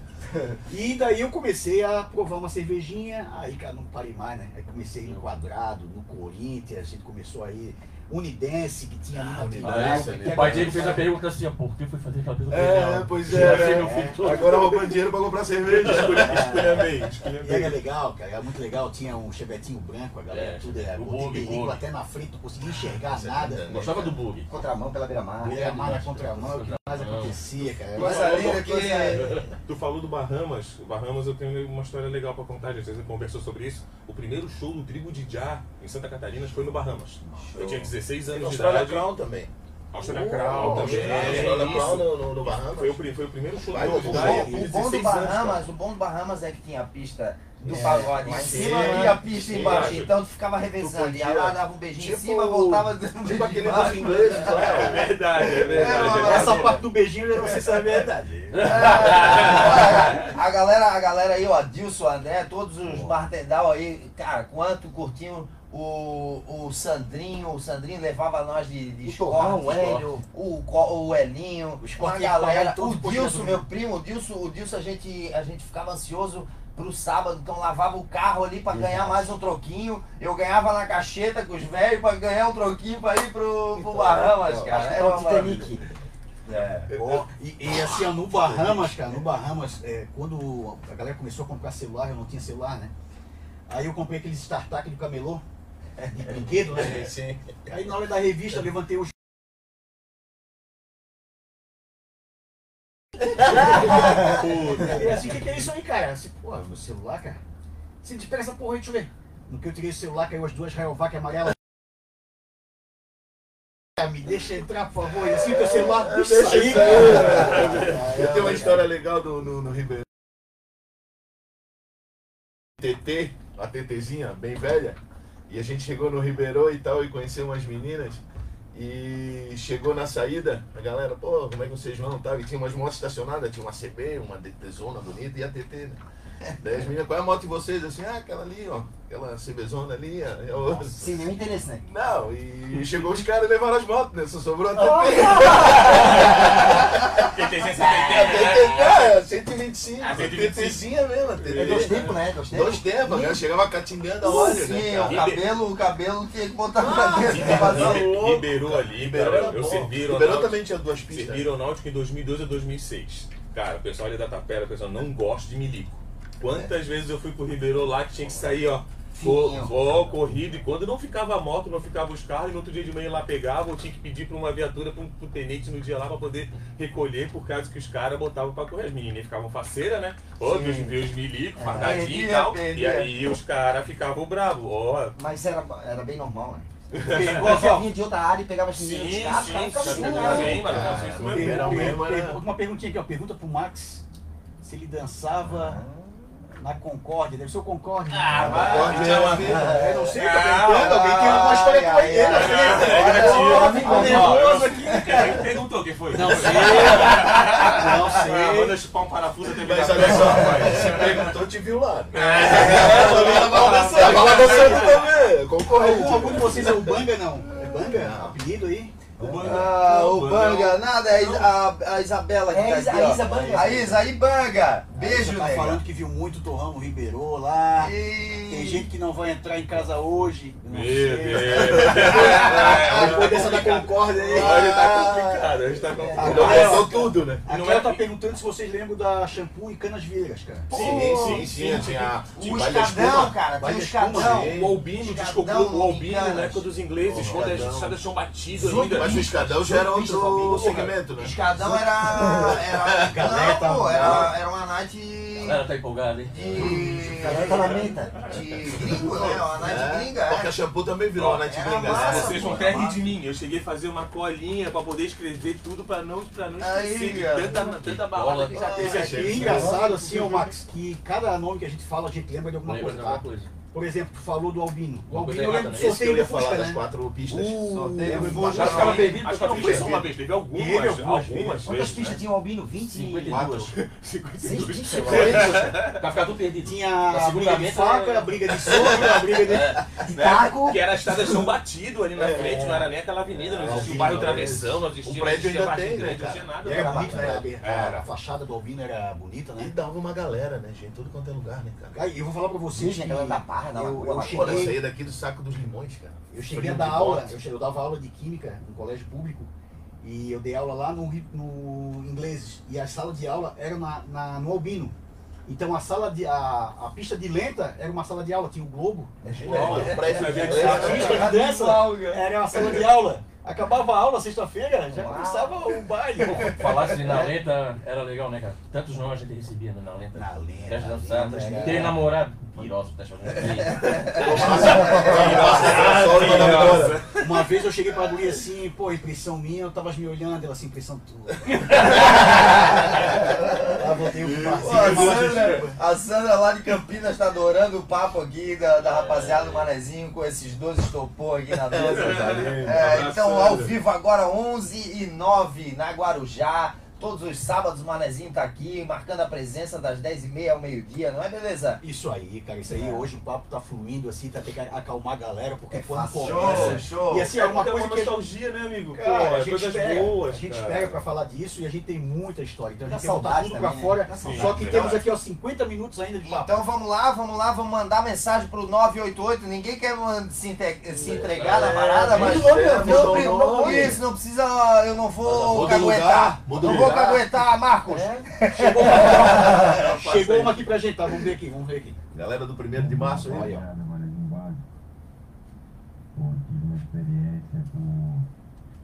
E daí eu comecei a provar uma cervejinha, aí cara, não parei mais, né? Aí comecei no quadrado, no Corinthians, a gente começou aí, Unidense, que tinha ali na Unidense, que O pai dele fez a pergunta assim, por que foi fazer aquela pergunta? É, pois Já é, né? filho todo. Agora roubando dinheiro pra comprar cerveja. Escolha bem, E escolha era legal, cara, era muito legal, tinha um chevetinho branco, a galera É, tudo era o bug, bug. até na frente, não conseguia enxergar Isso é nada. verdade. Gostava do bug. Contramão pela beira-mar. Beira-mar na contramão, o que mais acontecia, cara. Coisa linda que... Tu falou do Bahamas. O Bahamas eu tenho uma história legal pra contar, gente. Você conversou sobre isso. O primeiro show do Tribo de Já em Santa Catarina foi no Bahamas. Eu tinha 16 anos de Austrália idade. Crown também. Austrália Crown também. Austrália. Crown no, no, no Bahamas. Foi o, foi o primeiro show Vai, do o de. O bom do 16 anos, cara. Bahamas, o bom do Bahamas é que tinha a pista do É, pagode em cima e a pista embaixo. acho. Então tu ficava revezando. Tu Ia podia- lá, dava um beijinho em tipo- cima, voltava dando um Tipo beijinho aquele embaixo. dos ingleses É lá. verdade, é verdade. É, Essa parte do beijinho eu não sei se é verdade. É, a galera, a galera aí, ó, Dilson, André, todos os Bartendal aí, cara, quanto curtiam o, o Sandrinho, o Sandrinho levava nós de, de O esporte, Hélio. o, o Elinho, a galera, o Dilson, meu primo, o Dilson, o Dilson a gente, a gente ficava ansioso pro sábado, então lavava o carro ali pra ganhar mais um troquinho, eu ganhava na cacheta com os velhos pra ganhar um troquinho pra ir pro, pro Bahamas, cara, era uma. Titanic. Ó, e, e assim, no Bahamas, cara, no Bahamas, é, quando a galera começou a comprar celular, eu não tinha celular, né? Aí eu comprei aqueles startup do camelô, de brinquedo, né? Sim. Aí na hora da revista eu levantei os. E assim, o que, que é isso aí, cara? Assim, pô, meu celular, cara. Se espera essa porra aí, deixa eu ver. No que eu tirei o celular, caiu as duas Rayovac amarelas. Me deixa entrar, por favor. E assim, teu celular, deixa Deixa sair. Eu tenho uma história legal do, no, no Ribeirão. TT, a TTzinha, bem velha. E a gente chegou no Ribeirão e tal, e conheceu umas meninas. E chegou na saída, a galera, pô, como é que vocês vão? E tinha umas motos estacionadas, tinha uma CB, uma DTzona bonita e a TT, né? Daí as meninas, qual é a moto de vocês? Assim, ah, aquela ali, ó, aquela CBzona ali, a, a outra. Sem nenhum interesse, né? Não, e chegou os caras e levaram as motos, né? Só sobrou a TT. É, 125, Ah, 125. TTzinha mesmo, a TT. É dois tempos, né? Dois tempos. Dois tempos, né? Chegava catingando a óleo, Sim, né? o cabelo, o cabelo tinha que botar pra dentro fazer. louco. Ribeirão ali, Ribeirão eu servi Ribeirão aeronáutico- também tinha duas pistas. servi aeronáutico em 2002 a 2006. Cara, o pessoal ali da Tapera, o pessoal não gosta de milico. Quantas vezes eu fui pro Ribeirão lá que tinha que sair, ó, Fininho. Ó, corrida, e quando não ficava a moto, não ficava os carros, e no outro dia de manhã lá pegava, eu tinha que pedir pra uma viatura, pra um, pro tenente no dia lá pra poder recolher, por causa que os caras botavam pra correr. As menininhas ficavam faceiras, né? Ó. Deus me os milico, É. fardadinho e tal. E aí os caras ficavam bravos. Ó, Mas era, era bem normal, né? Você ó, vinha de outra área e pegava as meninas sim, dos sim, caras Ah, Uma perguntinha aqui, ó. Pergunta pro Max se ele dançava na Concórdia. Deve ser o Concórdia. Ah, né? vai. Concórdia é a vida. Eu não sei, Ah, perguntando. Alguém tem alguma história com ele nervoso aqui, Quem cara. perguntou quem foi? Não sei. Não Ah, sei. manda chupar um parafuso até Mas olha só, rapaz, você perguntou, te viu lá. É, Tava lá dançando também, Algum, concorrente. algum de vocês é o Banga, não? É Banga? Apelido aí? O Banga. Ah, o Banga, nada, é a, Isabela que É, tá aqui, a. Isa Banga. A Isa, aí Banga. Beijo, tá nega. falando que viu muito torrão no Ribeirô lá. E- Tem gente que não vai entrar em casa hoje. Não Meu sei. Deus. É, Depois dessa da Concórdia aí. Hoje tá complicado, hoje tá complicado. Agora, Mudou tudo, né? A Não Cléo é- tá perguntando se vocês lembram da shampoo e canas vieiras, cara. Sim, sim, sim. Tinha, O tinha da escadão, cara, tem Baile o escadão. O Albino, desculpa, o Albino na época dos ingleses, quando a gente Escadão. já deixou batido ainda. Mas o escadão já era outro segmento, né? Escadão era. era não, pô, era, era uma night A galera tá empolgada, hein? de. Galeta lamenta. de gringo, né? Uma night É, gringa. Porque é. a shampoo também virou a night gringa. massa, né? Vocês vão até rir de mim. Eu cheguei a fazer uma colinha pra poder escrever tudo pra não, pra não Aí, esquecer de cara. tanta, tanta balada que já teve E aqui. é engraçado assim, ô Max, que cada nome que a gente fala, a gente lembra de alguma Lembra de coisa, tá? coisa. Por exemplo, tu falou do Albino. O Albino eu errada, do né? Esse que eu sorteio ia do falar Fusca, das né? quatro pistas. Sorteio do Fusca. Mas ficava perdido, Acho que não foi só uma vez, teve algumas, Teve algumas, algumas Quantas vezes. pistas tinha o Albino? 20? 52. Seis 52. pistas. Pra ficar tudo perdido. Tinha a briga de faca, é- a briga de soco, a briga de... De Né? taco. Que era a estrada chão batido ali na frente, não era nem aquela avenida, não existia o bairro Travessão, não existia, O prédio ainda tem, né, não tinha nada. E era bonito, né? A- fachada do Albino era bonita, E né? dava uma galera, né, gente? Tudo quanto é lugar, né, cara? E eu vou falar pra vocês que aquela da Eu, eu. Pô, eu cheguei, saí daqui do saco dos limões, cara. eu cheguei a dar aula, eu, cheguei- eu dava aula de química no colégio público e eu dei aula lá no, no inglês e a sala de aula era na, na- no Albino. Então a sala de a, a pista de lenta era uma sala de aula, tinha o Globo. É, dança era uma sala de aula. Acabava a aula sexta-feira, já começava o baile. Falasse de na lenta, era legal, né, cara? Tantos nomes a gente recebia né, na lenta. Na lenta, Quer na dançar, lenta, tá- era- Tem namorado? Pirosa, tá chamando. Uma vez eu cheguei pra guria assim, pô, impressão minha, eu tava me olhando, ela assim, impressão tua. Aí voltei pro Pô, a, parceiro, Sandra, a Sandra lá de Campinas tá adorando o papo aqui da, da rapaziada do Manezinho com esses dois estopor aqui na mesa. É, então, ao vivo agora, 11 e 9 na Guarujá. Todos os sábados o Manezinho tá aqui, marcando a presença das 10h30 ao meio-dia, não é beleza? Isso aí, cara, isso aí, hoje o papo tá fluindo assim, tá tem que acalmar a galera, porque É quando começa... Show, show. E assim, é uma É coisa uma que a nostalgia, né, amigo? Cara, Pô, a é gente coisas espera, boas, a gente cara. espera pra falar disso e a gente tem muita história. Então a gente botar saudade tudo pra também, né? fora. Saudade. Só que temos aqui, ó, 50 minutos ainda de papo. Então vamos lá, vamos lá, vamos mandar mensagem pro 988. Ninguém quer se, inte- se entregar na parada, mas. Não, muda o pri- nome. isso, não precisa. Eu não vou o Não vou lugar. caguetar, Marcos. Chegou uma, chegou uma aqui pra gente, tá? Vamos ver aqui, vamos ver aqui. Galera do primeiro de março aí. Olha, ó. Uma experiência com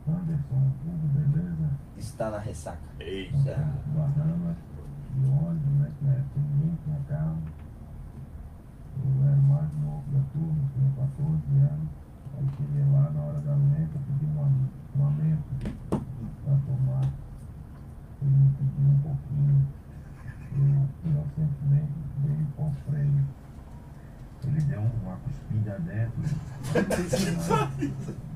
Anderson, tudo beleza? Está na ressaca. Ei, Bahamas, de ônibus, né? Ninguém tinha carro. Eu era o mais novo da turma, tinha 14 anos. Aí cheguei lá na hora da lenta, pedi uma, uma menta pra tomar. Ele me pediu um pouquinho. Eu inocentemente dei com freio. Ele deu uma cuspida dentro.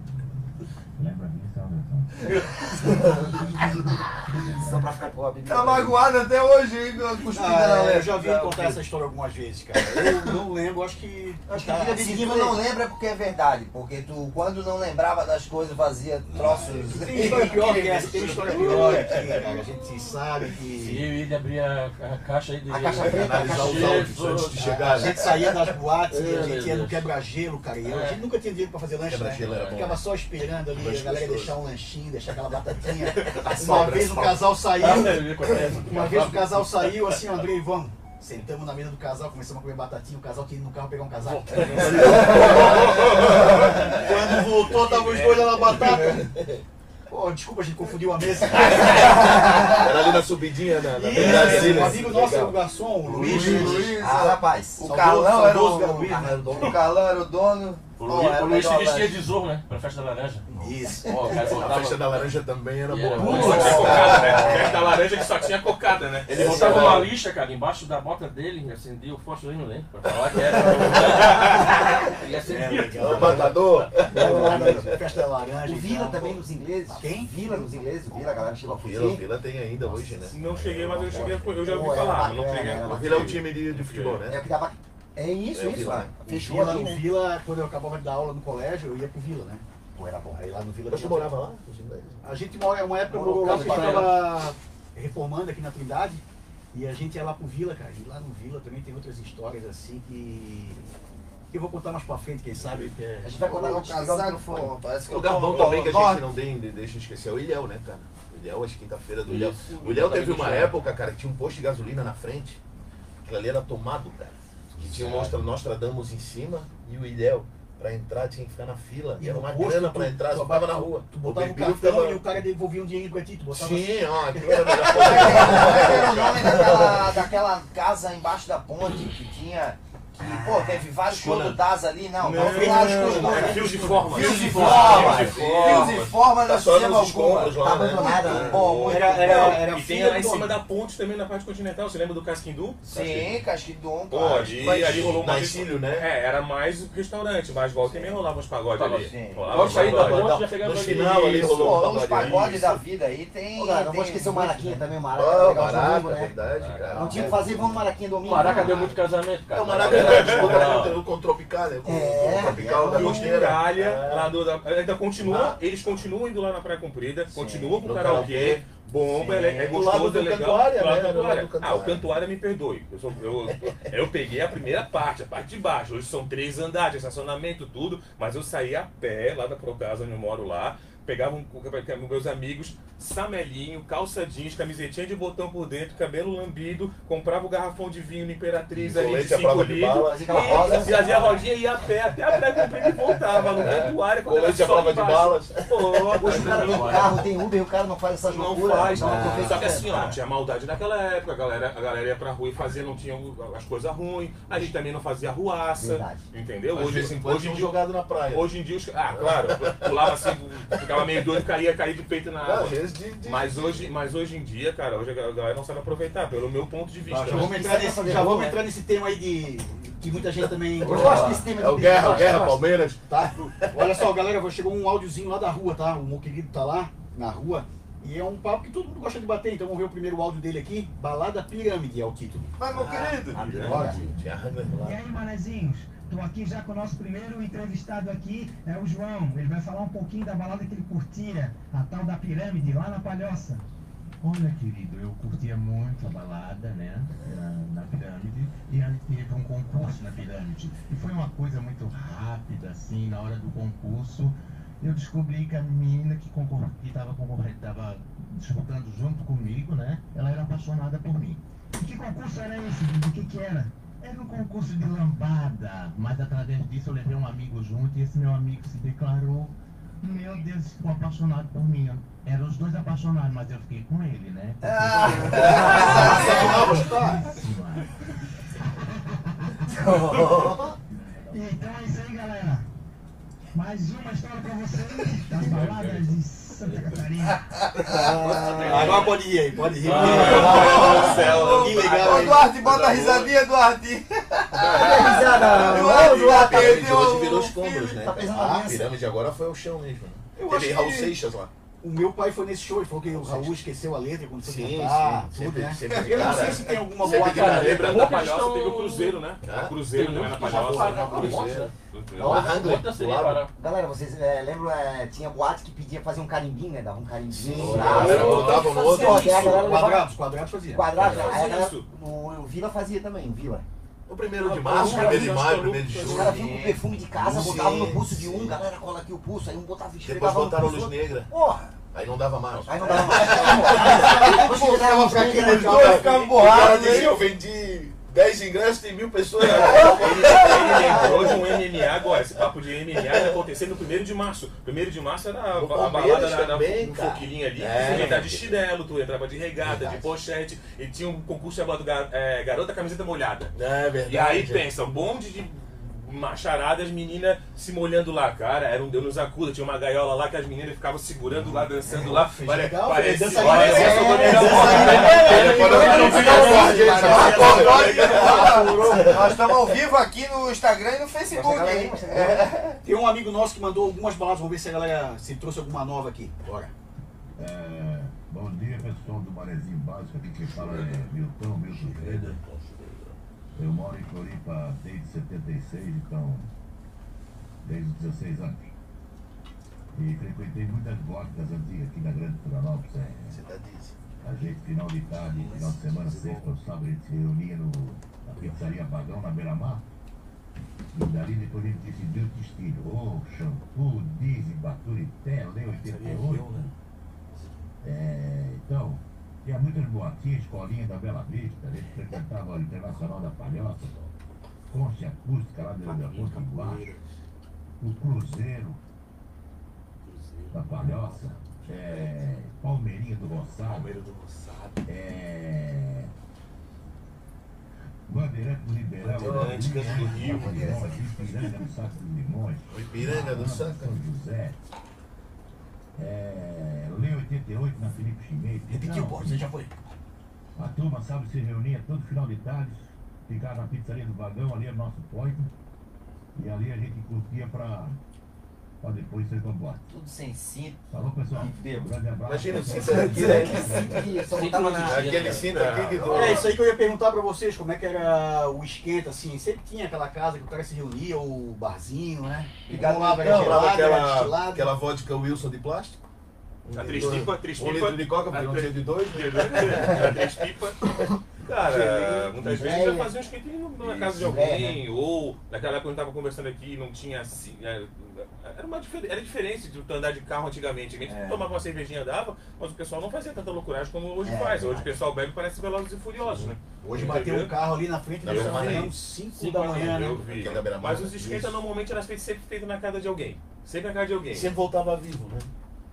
Lembra disso, Anderson? Só pra ficar com a. Tá magoado até hoje, hein, a na Ah, letra. eu já vi contar essa história algumas vezes, cara. Eu não lembro, acho que. Acho que tá- vida de se tu não lembra é porque é verdade. Porque tu, quando não lembrava das coisas, fazia troços. Tem história pior que essa, tem história pior aqui, cara. A gente sabe que. eu e ele abria a, a caixa aí de. A caixa preta, Analisar os áudios antes de A chegar. né? gente saía das boates, e a gente ia no quebra-gelo, cara. Eu- a gente nunca tinha dinheiro pra fazer lanche, né? Ficava só esperando ali, A galera deixar um lanchinho, deixar aquela batatinha. Uma vez o casal saiu, uma Uma vez o casal saiu, assim, ó, Andrei, vamos. Sentamos na mesa do casal, começamos a comer batatinha, o casal tinha ido no carro pegar um casaco. Quando voltou, tava os dois lá na batata. Pô, desculpa, a gente confundiu a mesa. Era ali na subidinha, na, na Isso, né? um amigo nosso, Legal. o garçom, o Luiz, Luiz. Luiz, Ah, rapaz. O Saudoso- Carlão era o, Luiz, né? o Carlão era o dono. O Luiz, era o Luiz se vestia de zorro, né? Pra festa da laranja. Isso. Ó, o cara A voltava. festa da laranja também era E boa. Só tinha cocada, né? Festa da laranja que só tinha cocada, né? Ele botava uma lixa, cara, embaixo da bota dele, acendia o fósforo aí no lembro, pra falar que era. Ele acendia. O matador. Festa da laranja. O Vila então, também nos ingleses. Quem? Vila nos ingleses. O Vila, a galera chegou a Vila, fugir. Vila tem ainda hoje, né? Não cheguei, mas eu cheguei, a- eu já ouvi era falar, não cheguei. a- O Vila é um time de, de futebol, É né? o que dava. É isso, É o isso, Vila, lá. O Fechou Vila, ali, o né? Vila, quando eu acabava de dar aula no colégio, eu ia pro Vila, né? Pô, era bom. Aí lá no Vila tinha- morava lá? A gente mora, uma época Morou lá, de estava reformando aqui na Trindade. E a gente ia lá pro Vila, cara. E lá no Vila também tem outras histórias assim que. que eu vou contar mais pra frente, quem sabe. Que é... A gente vai contar o casaco, microfone. pô, parece que O bom também que a gente não tem, de- deixa eu esquecer, é o Ilhéu, né, cara? O Ilhéu, acho que quinta-feira do Ilhéu. O Ilhéu teve exatamente, uma é. época, cara, que tinha um posto de gasolina na frente. Aquilo ali era tomado, cara. Que tinha o Nostra, Nostradamus em cima e o Ilhéu. Pra entrar tinha que ficar na fila. E era uma posto, grana tu- pra entrar, tu só tava na rua. Tu botava o cartão ficava- e o cara devolvia um dinheiro pra ti, tu botava Sim, ó, aquilo era melhor Como é que coisa. era o nome daquela, daquela casa embaixo da ponte que tinha. Pô, teve vários Escuna. shows das ali, não, não, Não, não, é Fios de forma. Fios de Fios de forma, forma. fios de forma Tá da só Sistema nos escombros Alguma. lá, Tá né? abandonada, né? Bom, muito Era- era- bom. era E tem lá em cima da ponte também na parte continental. Você lembra do Casquindu? Sim, Casquidom, Pô, ali, Mas ali rolou na Encílio, né? É, era mais restaurante, mas volta e meia rolava uns pagodes ali. Sim. Rolava uns sair da pagodes. ponte já pegava No final ali rolou Pô, uns pagode. pagodes da vida aí tem. Não vou esquecer o Maraquinha né? também, o Maraca. Maraca, verdade, cara. Não tinha que fazer, vamos no Maraquinha domingo. Maraca deu muito casamento, cara. É disputa com o Tropicália, com É, o Tropical da E o Costeira. Muralha, É. lá do, da, ainda continua, Ah. eles continuam indo lá na Praia Comprida, continuam com no karaokê, bomba, Sim. é, é gostoso, é legal. Cantuária, Do lado né? do Do lado Cantuária. do Cantuária. Ah, o Cantuária me perdoe. Eu, sou- eu, eu peguei a primeira parte, a parte de baixo. Hoje são três andares, estacionamento, tudo, mas eu saí a pé lá da Procasa, onde eu moro lá. Pegava um, com meus amigos, samelinho, calça jeans, camisetinha de botão por dentro, cabelo lambido, comprava o garrafão de vinho no Imperatriz ali de Colete à 5 prova de litros. E fazia a rodinha e ia a pé até a praia comprida e voltava no cantuária quando era Colete à só prova de balas. Pô, Hoje o cara tem carro, tem Uber, o cara não faz essas não loucuras. faz, não não. aproveita Só que assim, ó, não tinha maldade naquela época, a galera, a galera ia pra rua e fazia, não tinha as coisas ruins, a gente também não fazia ruaça, Verdade. entendeu? Hoje, Hoje, quando hoje, tinham em dia, jogado na praia. hoje em dia, os, ah, claro, pulava assim, ficava meio doido, caía, caía de peito na água. vezes de, de- Mas hoje, mas hoje em dia, cara, hoje a galera não sabe aproveitar, pelo meu ponto de vista. Tá, já né? vamos, entrar é nesse, fazer já vamos entrar nesse tema aí de que muita gente também Eu gosta. gosto desse tema É o de Guerra, o Guerra. Palmeiras. Tá? Olha só, galera, chegou um áudiozinho lá da rua, tá? O meu querido tá lá, na rua. E é um papo que todo mundo gosta de bater, então vamos ver o primeiro áudio dele aqui. Balada Pirâmide é o título. Mas, meu querido, Bora. Tinha Hangler E lá. aí, manezinhos? Estou aqui já com o nosso primeiro entrevistado aqui, é o João. Ele vai falar um pouquinho da balada que ele curtia, a tal da pirâmide, lá na Palhoça. Olha, querido, eu curtia muito a balada, né, na, na pirâmide, e aí teve um concurso na pirâmide. E foi uma coisa muito rápida, assim, na hora do concurso, eu descobri que a menina que concor- que estava concorrendo, estava disputando junto comigo, né, ela era apaixonada por mim. E que concurso era esse? De que que era? Era um concurso de lambada, mas através disso eu levei um amigo junto e esse meu amigo se declarou, meu Deus, ficou apaixonado por mim. Eram os dois apaixonados, mas eu fiquei com ele, né? Então é isso aí, galera. Mais uma história pra vocês das baladas de Santa Catarina. Agora pode ir aí, pode ir. Ah, céu. Que legal? Duarte, bota a risadinha, Duarte. risada, Duarte, ô, Duarte. A pirâmide perdeu hoje o virou escombros, né? Tá a nisso. pirâmide agora foi o chão mesmo. Eu Teve Raul Seixas lá. O meu pai foi nesse show, ele falou que o Raul esqueceu a letra quando foi Sim, cantar, sim. tudo, né? sempre eu não sei se tem alguma de cara. na Lembra da Palhoça, estão- teve o Cruzeiro, né? O Cruzeiro também um na Palhoça. Cruzeiro. Galera, vocês é, lembram, é, tinha boate que pedia fazer um carimbinho, né? Dava um carimbinho. Sim, galera botava no outro. Quadrados, quadrados fazia. quadrado. Fazia Aí a galera, o Vila fazia também, o Vila. O primeiro de março, primeiro de maio, primeiro de Os julho. caras vinham com perfume de casa, Sim, botavam no pulso de um, galera cola aqui o pulso, aí um botava Depois esfregava no botaram luz negra. Porra! Aí não dava mais. Aí não dava mais. Depois que botaram luz negra, Os dois ficavam borrados, eu vendi 10 ingressos, tem mil pessoas. Ele lembrou de um MMA agora, esse papo de MMA ia acontecer no 1 de março. 1 de março era a, a No balada na, na, também, no cara. foquilinho ali, É, tu ia entrar de chinelo, tu entrava de regata, Verdade. de pochete, e tinha um concurso chamado Gar- é, Garota Camiseta Molhada. É verdade. E aí pensa, um monte de macharada, as meninas se molhando lá, cara, era um Deus nos acuda, tinha uma gaiola lá que as meninas ficavam segurando lá, dançando lá, pare, legal, aí, Socorro é, É, Nós estamos ao vivo aqui no Instagram e no Facebook, hein? Tem um amigo nosso que mandou algumas baladas, vamos ver se a galera se trouxe alguma nova aqui. Bora. É, bom dia, pessoal do Marezinho Básico. Aqui quem fala é Milton, Milton Freire. Eu moro em Floripa desde 76, então, desde os 16 anos. E frequentei muitas boates antigas aqui na Grande Florianópolis. É, Você tá dizendo. a gente, final de tarde, final de semana, sexta ou sábado, a gente se reunia no, na pizzaria Vagão, na Beira-Mar. E dali depois a gente decidiu o destino. Ô, shampoo, diesel, baturité, leu 88. É, então, tinha muitas boatinhas, escolinha da Bela Vista, a gente frequentava o Internacional da Palhoça, Concha Acústica lá dentro da ponte embaixo, o Cruzeiro da Palhoça, é, Palmeirinha do Roçado, do Roçado. é, Bandeirante do Ribeirão, Bandeirante, do Rio. Ipiranga do Saco dos Limões, Ipiranga do Saco. São José, é, Lei 88 na Felipe Schmidt. Repetiu, pô, você já foi. A turma, sabe, se reunia todo final de tarde, ficava na pizzaria do vagão, ali é nosso point, e ali a gente curtia pra, pra depois ser combate. Tudo sem cinto. Falou, pessoal? Um grande abraço. Imagina o cinto Isso aqui, é né? que- que só botava na- Aquele cinto aqui que. É isso aí que eu ia perguntar pra vocês, como é que era o esquenta, assim, sempre tinha aquela casa que o cara se reunia, ou o barzinho, né? E Ligado como lá era gelado, era aquela, aquela vodka Wilson de plástico. A três pipa, três Um pipa. litro de coca, porque A não três- tinha de dois. Era três pipa. Cara, muitas vezes Velha. já fazia um esquentinho na casa de alguém, ou naquela época eu estava conversando aqui e não tinha assim. Era, uma difer- era diferente de andar de carro antigamente. A gente É. tomava uma cervejinha, dava, mas o pessoal não fazia tanta loucuragem como hoje É, faz. Hoje verdade. o pessoal bebe e parece velozes e furiosos, né? Hoje bateu um carro ali na frente da vi. manhã, 5 Cinco da manhã, né? Mas os né? esquenta normalmente era feito, sempre feito na casa de alguém. Sempre na casa de alguém. Sempre voltava vivo, né?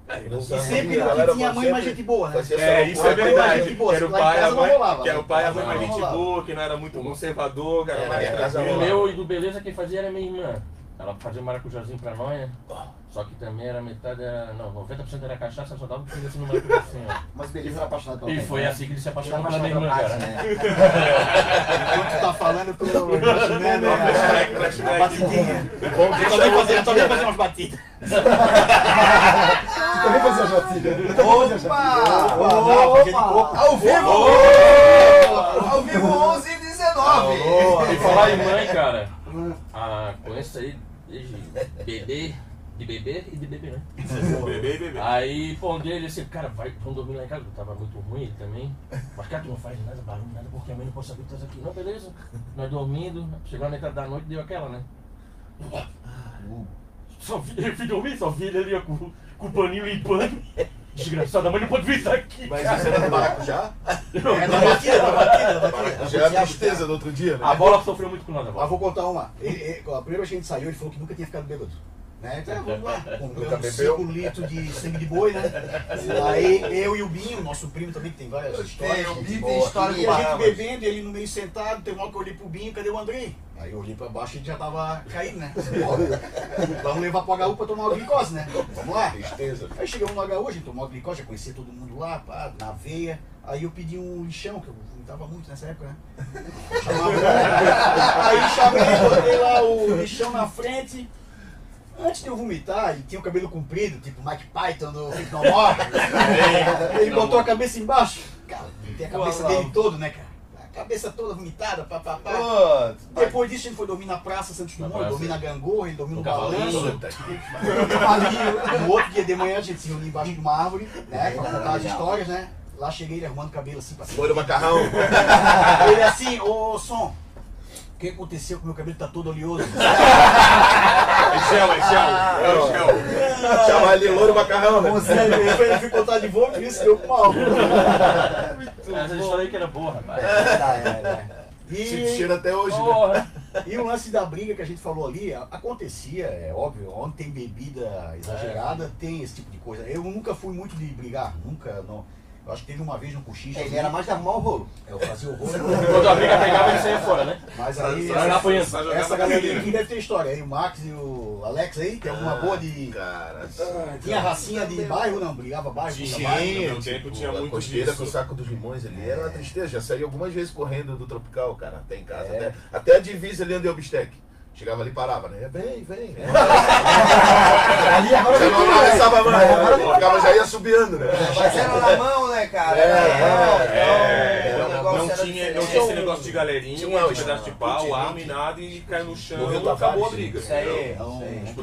É, E sempre A que tinha mãe mais gente boa, né? É, isso é verdade. Que era o lá em pai, a casa não mãe, rolava, que era né? o pai, a mãe mais gente boa, que não era muito conservador, era mais O meu e do Beleza quem fazia era minha irmã. Ela fazia maracujazinho pra nós, né? Só que também era metade, era, não, 90% era cachaça, só dava um assim no maracujazinho, ó. Mas beleza era apaixonado pela E foi né? assim que ele se Ele apaixonou pela minha irmã, cara. Paty, né? Enquanto tu tá falando, eu tô imaginando a batidinha. Bom, Eu também fazia, também fazia umas batidas. Tu também fazia jotinha? Eu também fazia. Opa! Não, fazia de coco. Ao vivo! Ao vivo 11 e 19! E falar em mãe, cara, ah, conheço aí desde bebê, de bebê e de bebê, né? Bebê, bebê. Aí, pô, um dia ele disse, cara, vai, dormir lá em casa, tava muito ruim ele também. Mas cara, tu não faz nada, barulho, nada, porque a mãe não pode saber que tu estás aqui. Não, beleza. Nós dormindo, chegou na metade da noite, deu aquela, né? Só vi, eu fui dormir, só vi ele ali ó, com, com o paninho limpando. Desgraçado, a mãe não pode vir isso aqui. Mas cara. isso era do maracujá? É da batida, da batida, da batida. Já é a tristeza do outro dia, né? A bola sofreu muito com nós, a Mas bola. vou contar uma. Ele, ele, a primeira vez que a gente saiu, ele falou que nunca tinha ficado bêbado. Né? Então, vamos lá. Bebeu? 5 litros de sangue de boi, né? Aí eu e o Binho, nosso primo também, que tem várias histórias. o Binho tem história E a gente bebendo, ele no meio sentado, tem uma hora que eu olhei pro Binho, cadê o Andrei? Aí eu olhei pra baixo e ele já tava caído, né? Vamos levar pro HU pra tomar uma glicose, né? Vamos lá? Tristeza. Aí chegamos no HU, a gente tomou a glicose, já conhecia todo mundo lá, pá, na veia. Aí eu pedi um lixão, que eu vomitava muito nessa época, né? Chamava- Aí chamei, botei lá o lixão na frente. Antes de eu vomitar, ele tinha o cabelo comprido, tipo Mike Python do Rick No More. Ele botou a cabeça embaixo. Cara, tem a cabeça dele todo, né, cara? A cabeça toda vomitada, pá, pá, pá. Pô, Depois disso, a gente foi dormir na Praça Santos Dumont, dormir na gangorra, ele dormiu no balanço. No outro dia de manhã, a gente se reuniu embaixo de uma árvore, né, pra contar as histórias, né. Lá cheguei ele arrumando o cabelo assim pra cima. Foi do macarrão. Ele assim, ô som, o que aconteceu que meu cabelo tá todo oleoso? É gel, é gel. É o gel. Chamar ele louro macarrão, né? Você, ele foi contar de volta, por isso deu mal. Essa história aí que era boa, rapaz. Sinto E, cheiro até hoje, né? E o lance da briga que a gente falou ali, acontecia, é óbvio, onde tem bebida exagerada, tem esse tipo de coisa. Eu nunca fui muito de brigar, nunca, não. Eu acho que teve uma vez no cochicho. Ele era mais de arrumar o rolo. Eu fazia o rolo. Quando a briga pegava, ele saía fora, né? Mas aí, Só- Vai lá apanhando. só jogava essa galerinha aqui deve ter história. Aí o Max e o Alex aí, tem alguma boa de. Cara, Tinha racinha de bairro, não? Brigava bairro Tinha. bairro. no meu tipo, tempo tinha a muito costeira disso. com o saco dos limões ali era uma tristeza. Já saí algumas vezes correndo do Tropical, cara, até em casa. É. Até, até a divisa ali onde eu bistec. Chegava ali e parava, né? Vem, vem. Ali agora Já não atravessava mais, né? Ficava, já ia subiando, né? Mas era na mão, né, cara? É, mão, é, então, o Não, tinha, não tinha esse negócio de galerinha, Tinha de uma- pedaço de pau, tinha- arma e nada, e cai no chão Morreu e acabou a briga. Isso aí.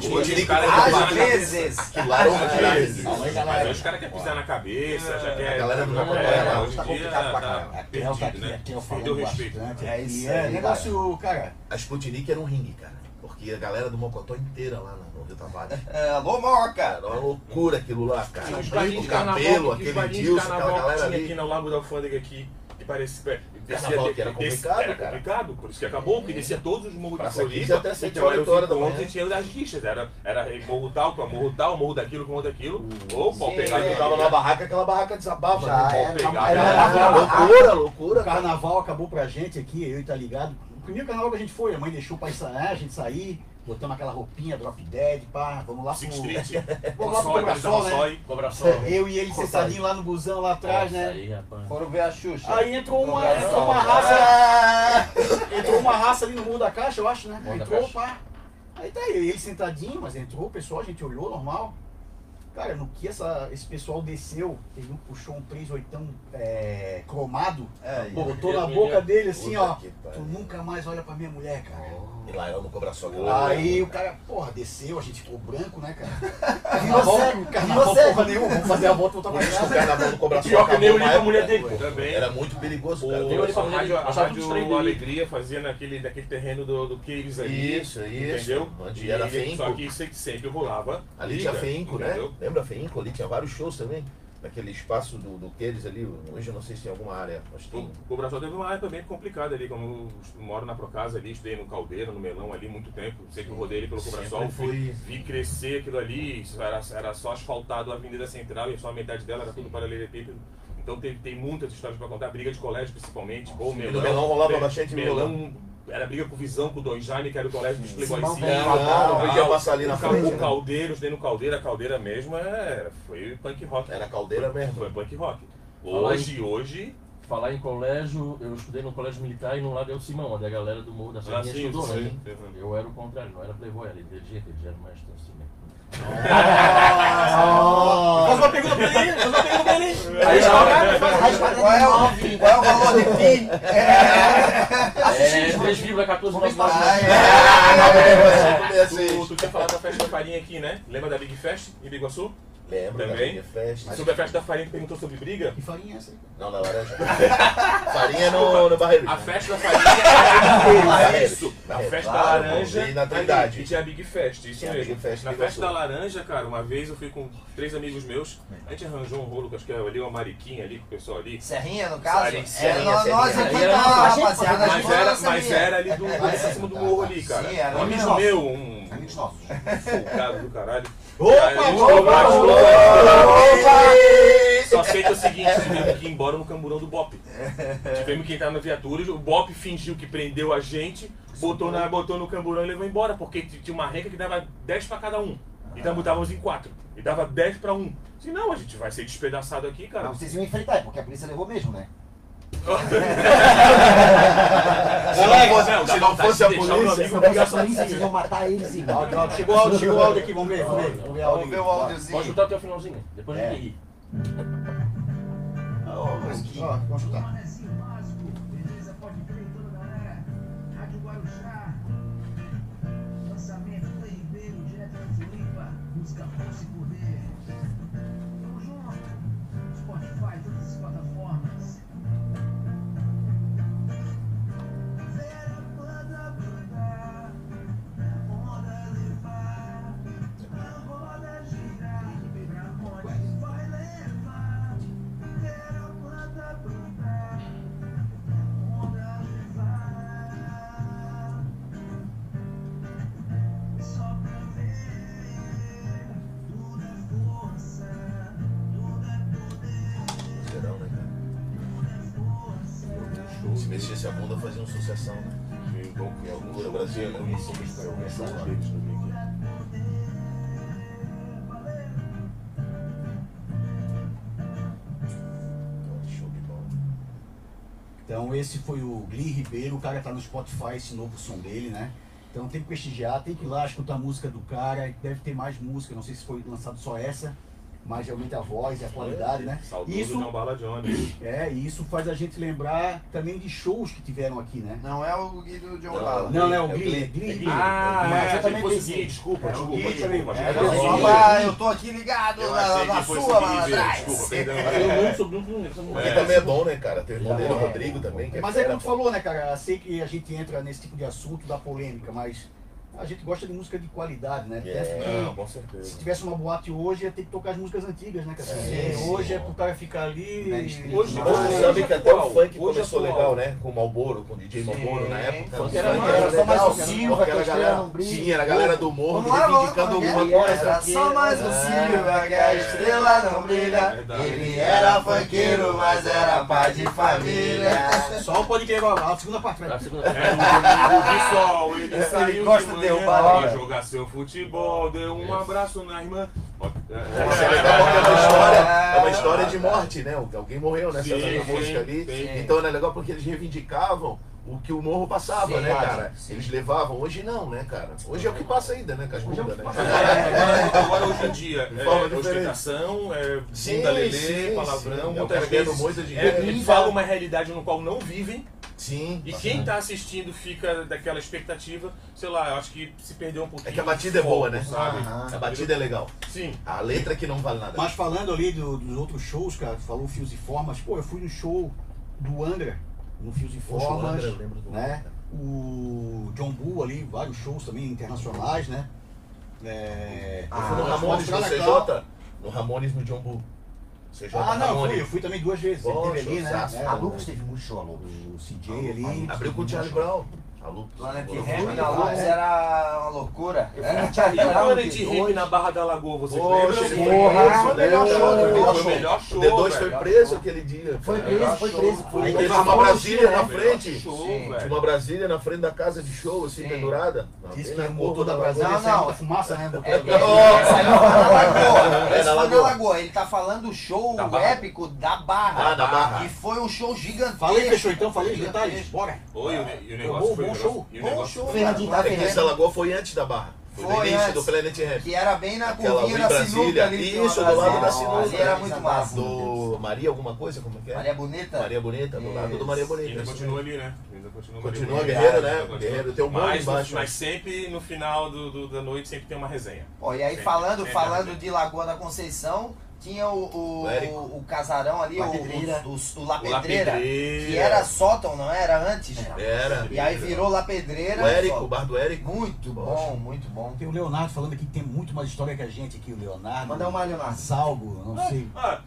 Tipo, que os caras que Às vezes. Lá Às era vezes. Não, aí, Mas galera, aí os caras querem pisar na cabeça, já quer. A galera não vai É, acompanhar, não. hoje tá complicado pra caralho. Perdido, aqui, né? Perdeu falando respeito. bastante. É isso é aí, negócio, cara. A Sputnik era um ringue, cara. Porque a galera do Mocotó inteira lá no Rio Tavares. É, alô, Moca! Era uma loucura aquilo lá, cara. Tinha uns O bailinhos de carnaval, cabelo, que- os aquele Dilson, aquela galera ali. aqui no Lago da Alfândega aqui, parecia... Carnaval que era complicado, era cara. complicado, por isso que acabou, porque descia todos os morros de Praça 15 Floripa, até sete então horas, da manhã. e tinha as rixas, era, era morro tal, com morro tal, morro daquilo com outro daquilo, ou pau pegar eu e tava na barraca, aquela barraca desabava, Já né? pegar, era era loucura, loucura. O carnaval acabou pra gente aqui, eu e tá ligado. O primeiro carnaval que a gente foi, a mãe deixou pra ensaiar, a gente sair, botamos aquela roupinha, drop dead, pá, vamos lá pro. Six Street, Vamos lá pro Console, Cobrasol, né? Console. Cobração. Eu e ele sentadinho lá no busão lá atrás, Nossa, né? Aí, rapaz. Foram ver a Xuxa. Aí entrou uma, Cobrasol. entrou uma raça. Entrou uma raça ali no mundo da caixa, eu acho, né? Mundo entrou, pá. Aí tá eu e ele sentadinho, mas entrou o pessoal, a gente olhou normal. Cara, no que essa, esse pessoal desceu, ele puxou um 38 é, cromado, É, botou na boca dele assim, Puta ó. Tu nunca mais olha pra minha mulher, cara. E lá eu no Cobrasol. Aí o cara, porra, desceu, a gente ficou branco, né, cara? Virou cego, carnaval cego. porra nenhuma, vamos fazer a volta e voltar pra que o casa. carnaval do Cobrasol Pior que nem eu acabou li pra uma mulher dele, também. Era muito perigoso, cara. O, pra a rádio, a rádio. Alegria fazia naquele, naquele terreno do, do Caves ali. Isso, isso. Entendeu? Onde E era Feinco. Só que sempre, rolava. Ali tinha Feinco, né? Lembra Feinco? Ali tinha vários shows também. Naquele espaço do, do Queires ali. Hoje eu não sei se tem alguma área. Mas tem. O Cobrasol teve uma época bem complicada ali, como eu moro na Procasa ali, estudei no Caldeira, no Melão ali muito tempo, sempre rodei ali pelo Cobrasol, foi- vi, vi crescer aquilo ali, era, era só asfaltado a Avenida Central e só a metade dela era tudo paralelepípedo. Então tem, tem muitas histórias pra contar, briga de colégio principalmente, ou Melão. Melão rolava bastante Melão. Era briga com visão com o Don Jaime, que era o colégio dos. Velho. Não, não podia passar ali na o, frente, o né? Caldeiro, estudei no Caldeira, a Caldeira mesmo é, foi punk rock. Era caldeira Foi- mesmo. Foi punk rock. Fala aí. Hoje, hoje, Falar em colégio, eu estudei no colégio militar e no lado é o Simão, onde a galera do Morro da Serrinha Ah, sim, estudou, sim, né? sim. Eu era o contrário, não era playboy, era inteligente, eles eram mais assim, né? Faz uma pergunta pra ele, faz uma pergunta pra ele. Aí, qual, é o, qual é o valor de pi? É 3,14 vezes mais. Ah, é. Tu, tu tinha falado da festa da farinha aqui, né? Lembra da Big Fest em Biguaçu? Lembra da Também. minha festa? Sobre a festa da farinha que perguntou sobre briga? Que farinha é essa aí? Não, na laranja. Farinha no, no barreiro. A festa da farinha Barreiros. isso. A Barreiros. festa da laranja e na ali, Trindade. E tinha a Big Fest, isso Tinha a mesmo. Big Fest na festa da laranja, cara, uma vez eu fui com três amigos meus. A gente arranjou um rolo, que acho que era ali uma mariquinha ali com o pessoal ali. Serrinha, no caso? Serrinha, é, Serrinha, nós, nós aqui tá, rapaziada. Mas era, da mas era ali do, cima do morro ali, cara. Sim, era um amigo meu, um Amigos nossos. folgado do caralho. Opa, Aí a gente opa, falou, "Ah, opa, "Opa, Opa! Só é o seguinte, tivemos que ir embora no camburão do Bop. Tivemos que entrar na viatura, o Bop fingiu que prendeu a gente, botou, na, botou no camburão e levou embora, porque tinha uma regra que dava 10 pra cada um. Então botávamos em 4. E dava 10 pra um. Disse, não, a gente vai ser despedaçado aqui, cara. Mas vocês iam enfrentar, porque a polícia levou mesmo, né? Se não fosse, Não, se não fosse a polícia. amigo Se pegar fosse a polícia, vocês iam matar eles áudio. Chegou o áudio, chegou o áudio aqui, vamos ver, vamos ver. Vamos ver o Vamos ver o áudio. áudiozinho. Pode chutar até o finalzinho, depois a É. gente ri. Ó, ó, Vamos chutar. Lançamento do Ribeiro, direto da Floripa. Música Força o Cura Brasil, eu começar agora. Deixa eu ver aqui. Então, esse foi o Gli Ribeiro, o cara tá no Spotify, esse novo som dele, né? Então tem que prestigiar, tem que ir lá escutar a música do cara, deve ter mais música, não sei se foi lançado só essa, mas realmente a voz e a qualidade, né? Saudoso Isso, John Bala Jones. é, e isso faz a gente lembrar também de shows que tiveram aqui, né? Não é o Guido John Não, Bala. Não, não, é o É o Glee. Glee. Glee. Glee. Ah, mas é, eu também desculpa, É, o desculpa, desculpa, É, que- pra- eu tô aqui ligado na, sua, Glee, malandragem. Desculpa, perdão. Eu não sou não, não, não, Porque também é bom, né, cara? Tem o irmão dele, o Rodrigo também. É Mas é como tu falou, né, cara? Sei que a gente entra nesse tipo de assunto da polêmica, mas a gente gosta de música de qualidade, né? É, Penso que Não, com certeza. se tivesse uma boate hoje, ia ter que tocar as músicas antigas, né? É, Porque sim. hoje é pro cara ficar ali. Mainstream. Hoje- Hoje hoje sabe é que até o funk hoje é começou atual. legal, né? Com o Malboro, com o DJ Sim. Malboro na época. Funk O era funk mais- só mais o Silva, porque que era a galera, estrela não brilha. Sim, era a galera do morro reivindicando alguma coisa. Era só mais o É. Silva, que a estrela não brilha. Ele era funkeiro, mas era pai de família. Só pode agora, a segunda parte, A segunda É, pôr do sol, ele Ele saiu gosta de de manhã derrubar, pra né? jogar seu futebol, deu um abraço na irmã. É porque é uma história, é uma história de morte, né? Alguém morreu nessa Sim, essa música sim, ali. sim. Então era legal porque eles reivindicavam o que o morro passava, Sim, né, sim. cara? Eles levavam. Hoje não, né, cara? Hoje é o que passa ainda, né? As Hoje é o bundas, que né? Agora, agora, hoje em dia, é ostentação, é Sim, bunda lelê, sim, palavrão, sim. É muitas vezes é, eles falam uma realidade no qual não vivem Sim. e quem tá assistindo fica daquela expectativa, sei lá, eu acho que se perdeu um pouquinho. É que a batida é boa, né? Sabe? Aham. A batida é legal. Sim. A letra que não vale nada. Mas falando ali do- dos outros shows, cara, tu falou Fios e Formas, pô, eu fui no show do Angra, no Fios e Poxa, o Formas, Angra, eu lembro do né? O John Bull ali, vários shows também internacionais, né? É... Eu fui no Ah, Ramones no. CJ, no Ramones no John Bull. CJ Ah, não, fui, eu fui também duas vezes. Ele Poxa, teve ali, né? É, A Lucas teve muito show, a Lucas. O CJ ali. Abriu com o Charlie Brown. A Lu. Planet Ramp na é. era uma loucura. Eu fui no É. Charlie E o Planet Ramp na Barra da Lagoa, vocês Poxa, lembram? ele Porra, foi foi o melhor show. foi o melhor show. melhor O show, D2 foi velho. preso aquele dia. Foi preso, foi preso. Aí teve uma Brasília na frente. show, Sim. Tinha uma Brasília na frente da casa de show, assim, Sim. pendurada. Diz que motor da Brasília Não, não. fumaça, né? É, é. É, Esse foi na Lagoa. Ele tá falando o show épico da Barra. Ah, da Barra. E foi um show gigantesco. Falei, fechou então, falei os detalhes, bora. Oi, e o, e negócio foi. Show. E o Bom negócio show. Fernandinho tá É que essa lagoa foi antes da Barra. Foi, no Foi início antes. do Planet Ramp. Que era bem na Aquela curvinha da Brasília. sinuca ali. Isso, do lado da sinuca. Ali era muito massa. Do Maria alguma coisa, como que é? Maria Bonita? Maria Bonita, do lado do. Maria Bonita. ainda continua ali, né? Ainda continua, Continua Guerreiro, né? continua. Guerreiro, tem um monte mas, embaixo. mas sempre no final do, do- da noite sempre tem uma resenha. Ó, e aí Sempre, falando, sempre falando de Lagoa da Conceição, tinha o, o, O Érico. o, casarão ali, o, Lapedreira. o, o, o O Lapedreira, Lapedreira. que era sótão, não era antes? Era. E aí virou Lapedreira. O Érico, Só- o bar do Érico. Muito bom, muito bom. Tem o Leonardo falando aqui que tem muito mais história que a gente aqui, o Leonardo. Manda uma, Leonardo. Salgo, não sei. Ah,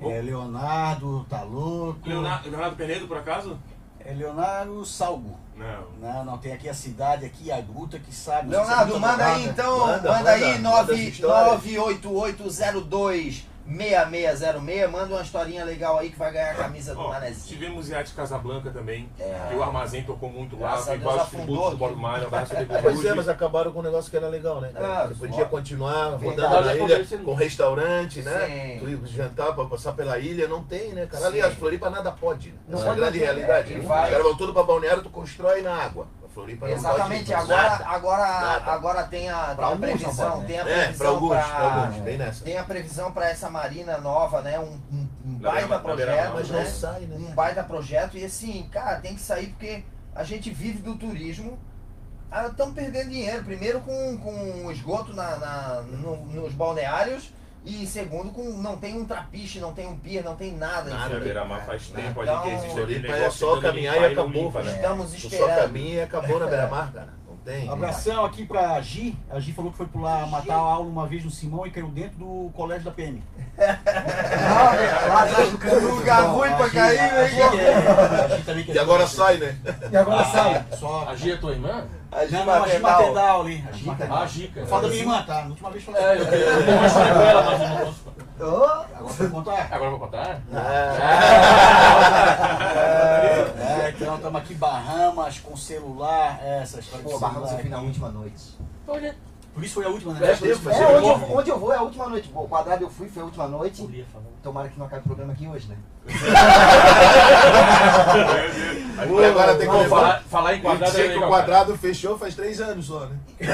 É Leonardo, tá louco. Leonardo, Leonardo Penedo, por acaso? É Leonardo Salgo. Não. Não, não, tem aqui a cidade, aqui a gruta que sabe. Leonardo, é manda aí então, Manda, manda, aí manda, história. 98802 6606, manda uma historinha legal aí que vai ganhar a camisa do Ó, Manezinho. tivemos Iate Casablanca também, É. que o Armazém tocou muito lá, Graças Deus vários tributos do Bob. Marley, um abraço de Pois é, mas acabaram com um negócio que era legal, né? cara? Ah, Você podia ó. continuar rodando Verdade. na ilha com restaurante, né? Sim. Tu jantar pra passar pela ilha, não tem, né, cara? Aliás, Floripa nada pode. Né? Essa é a pode, grande não. realidade. É, vai. caras vão tudo pra balneário, tu constrói na água. Floripa não Exatamente, pode agora, nada. agora, Nada. agora tem a, tem a não previsão, pode, né? tem a É, previsão alguns, pra- alguns, bem nessa. tem a previsão para essa marina nova, né? Um, um, um baita beira- projeto, beira-mar, Mas né? não sai, né? Um baita projeto e assim, cara, tem que sair porque a gente vive do turismo. Estamos perdendo dinheiro. Primeiro com, com esgoto na, na- no- nos balneários e segundo com não tem um trapiche, não tem um pier, não tem nada. Nada, beira-mar cara. faz tempo Então, ali que existe aquele Floripa é negócio só de caminhar e acabou, limpa, né? né? Estamos Tu só esperando. caminha e acabou na beira-mar, cara. Não tem. Abração aqui pra Gi. A Gi falou que foi pular, matar a aula uma vez no Simão e caiu dentro do colégio da PM. Lá atrás do canto. Lugar ruim pra cair, né? Gi, é, Gi E agora sai, né? E agora sai. Só... A Gia é tua irmã? A Não, não, a Gi Matedal ali. A Gi Gica. Matedal. A Gica. Eu falo da minha irmã, tá? Na última vez falei. É, eu tenho uma história com ela, mas eu não posso. Agora vou contar. Agora eu vou contar? É, então estamos aqui Bahamas com celular, é, essa história de Pô. Barramos eu fui na última noite. Olha. Por isso foi a última, né? É, É, Você onde eu, onde eu vou é a última noite. O quadrado eu fui, foi a última noite. Eu ia falando. Tomara que não acabe o programa aqui hoje, né? Agora tem que falar, falar em quadrado dizer é que legal, o quadrado fechou faz três anos só, né?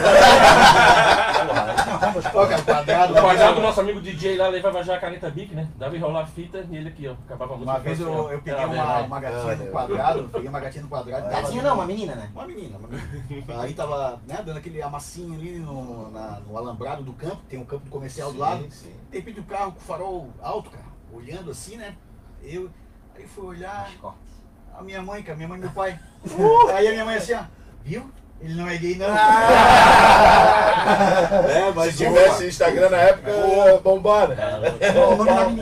Que é o quadrado? O quadrado do nosso amigo DJ lá levava já a caneta Bic, né? Dava enrolar a fita e ele aqui, ó. Acabava a música. Uma vez eu, eu peguei uma, velho, uma gatinha no quadrado, peguei uma gatinha no quadrado. Gatinha não, uma menina, né? Uma menina, uma menina. Aí tava né, dando aquele amassinho ali no, na- no alambrado do campo, tem um campo comercial do lado. sim. De repente o carro com o farol alto, cara, olhando assim, né? Eu aí fui olhar. A minha mãe, cara, minha mãe e meu pai. aí a minha mãe assim, ó, viu? Ele não é gay, não. É, mas se tivesse Instagram na época, ia bombar, né? O, Paulo,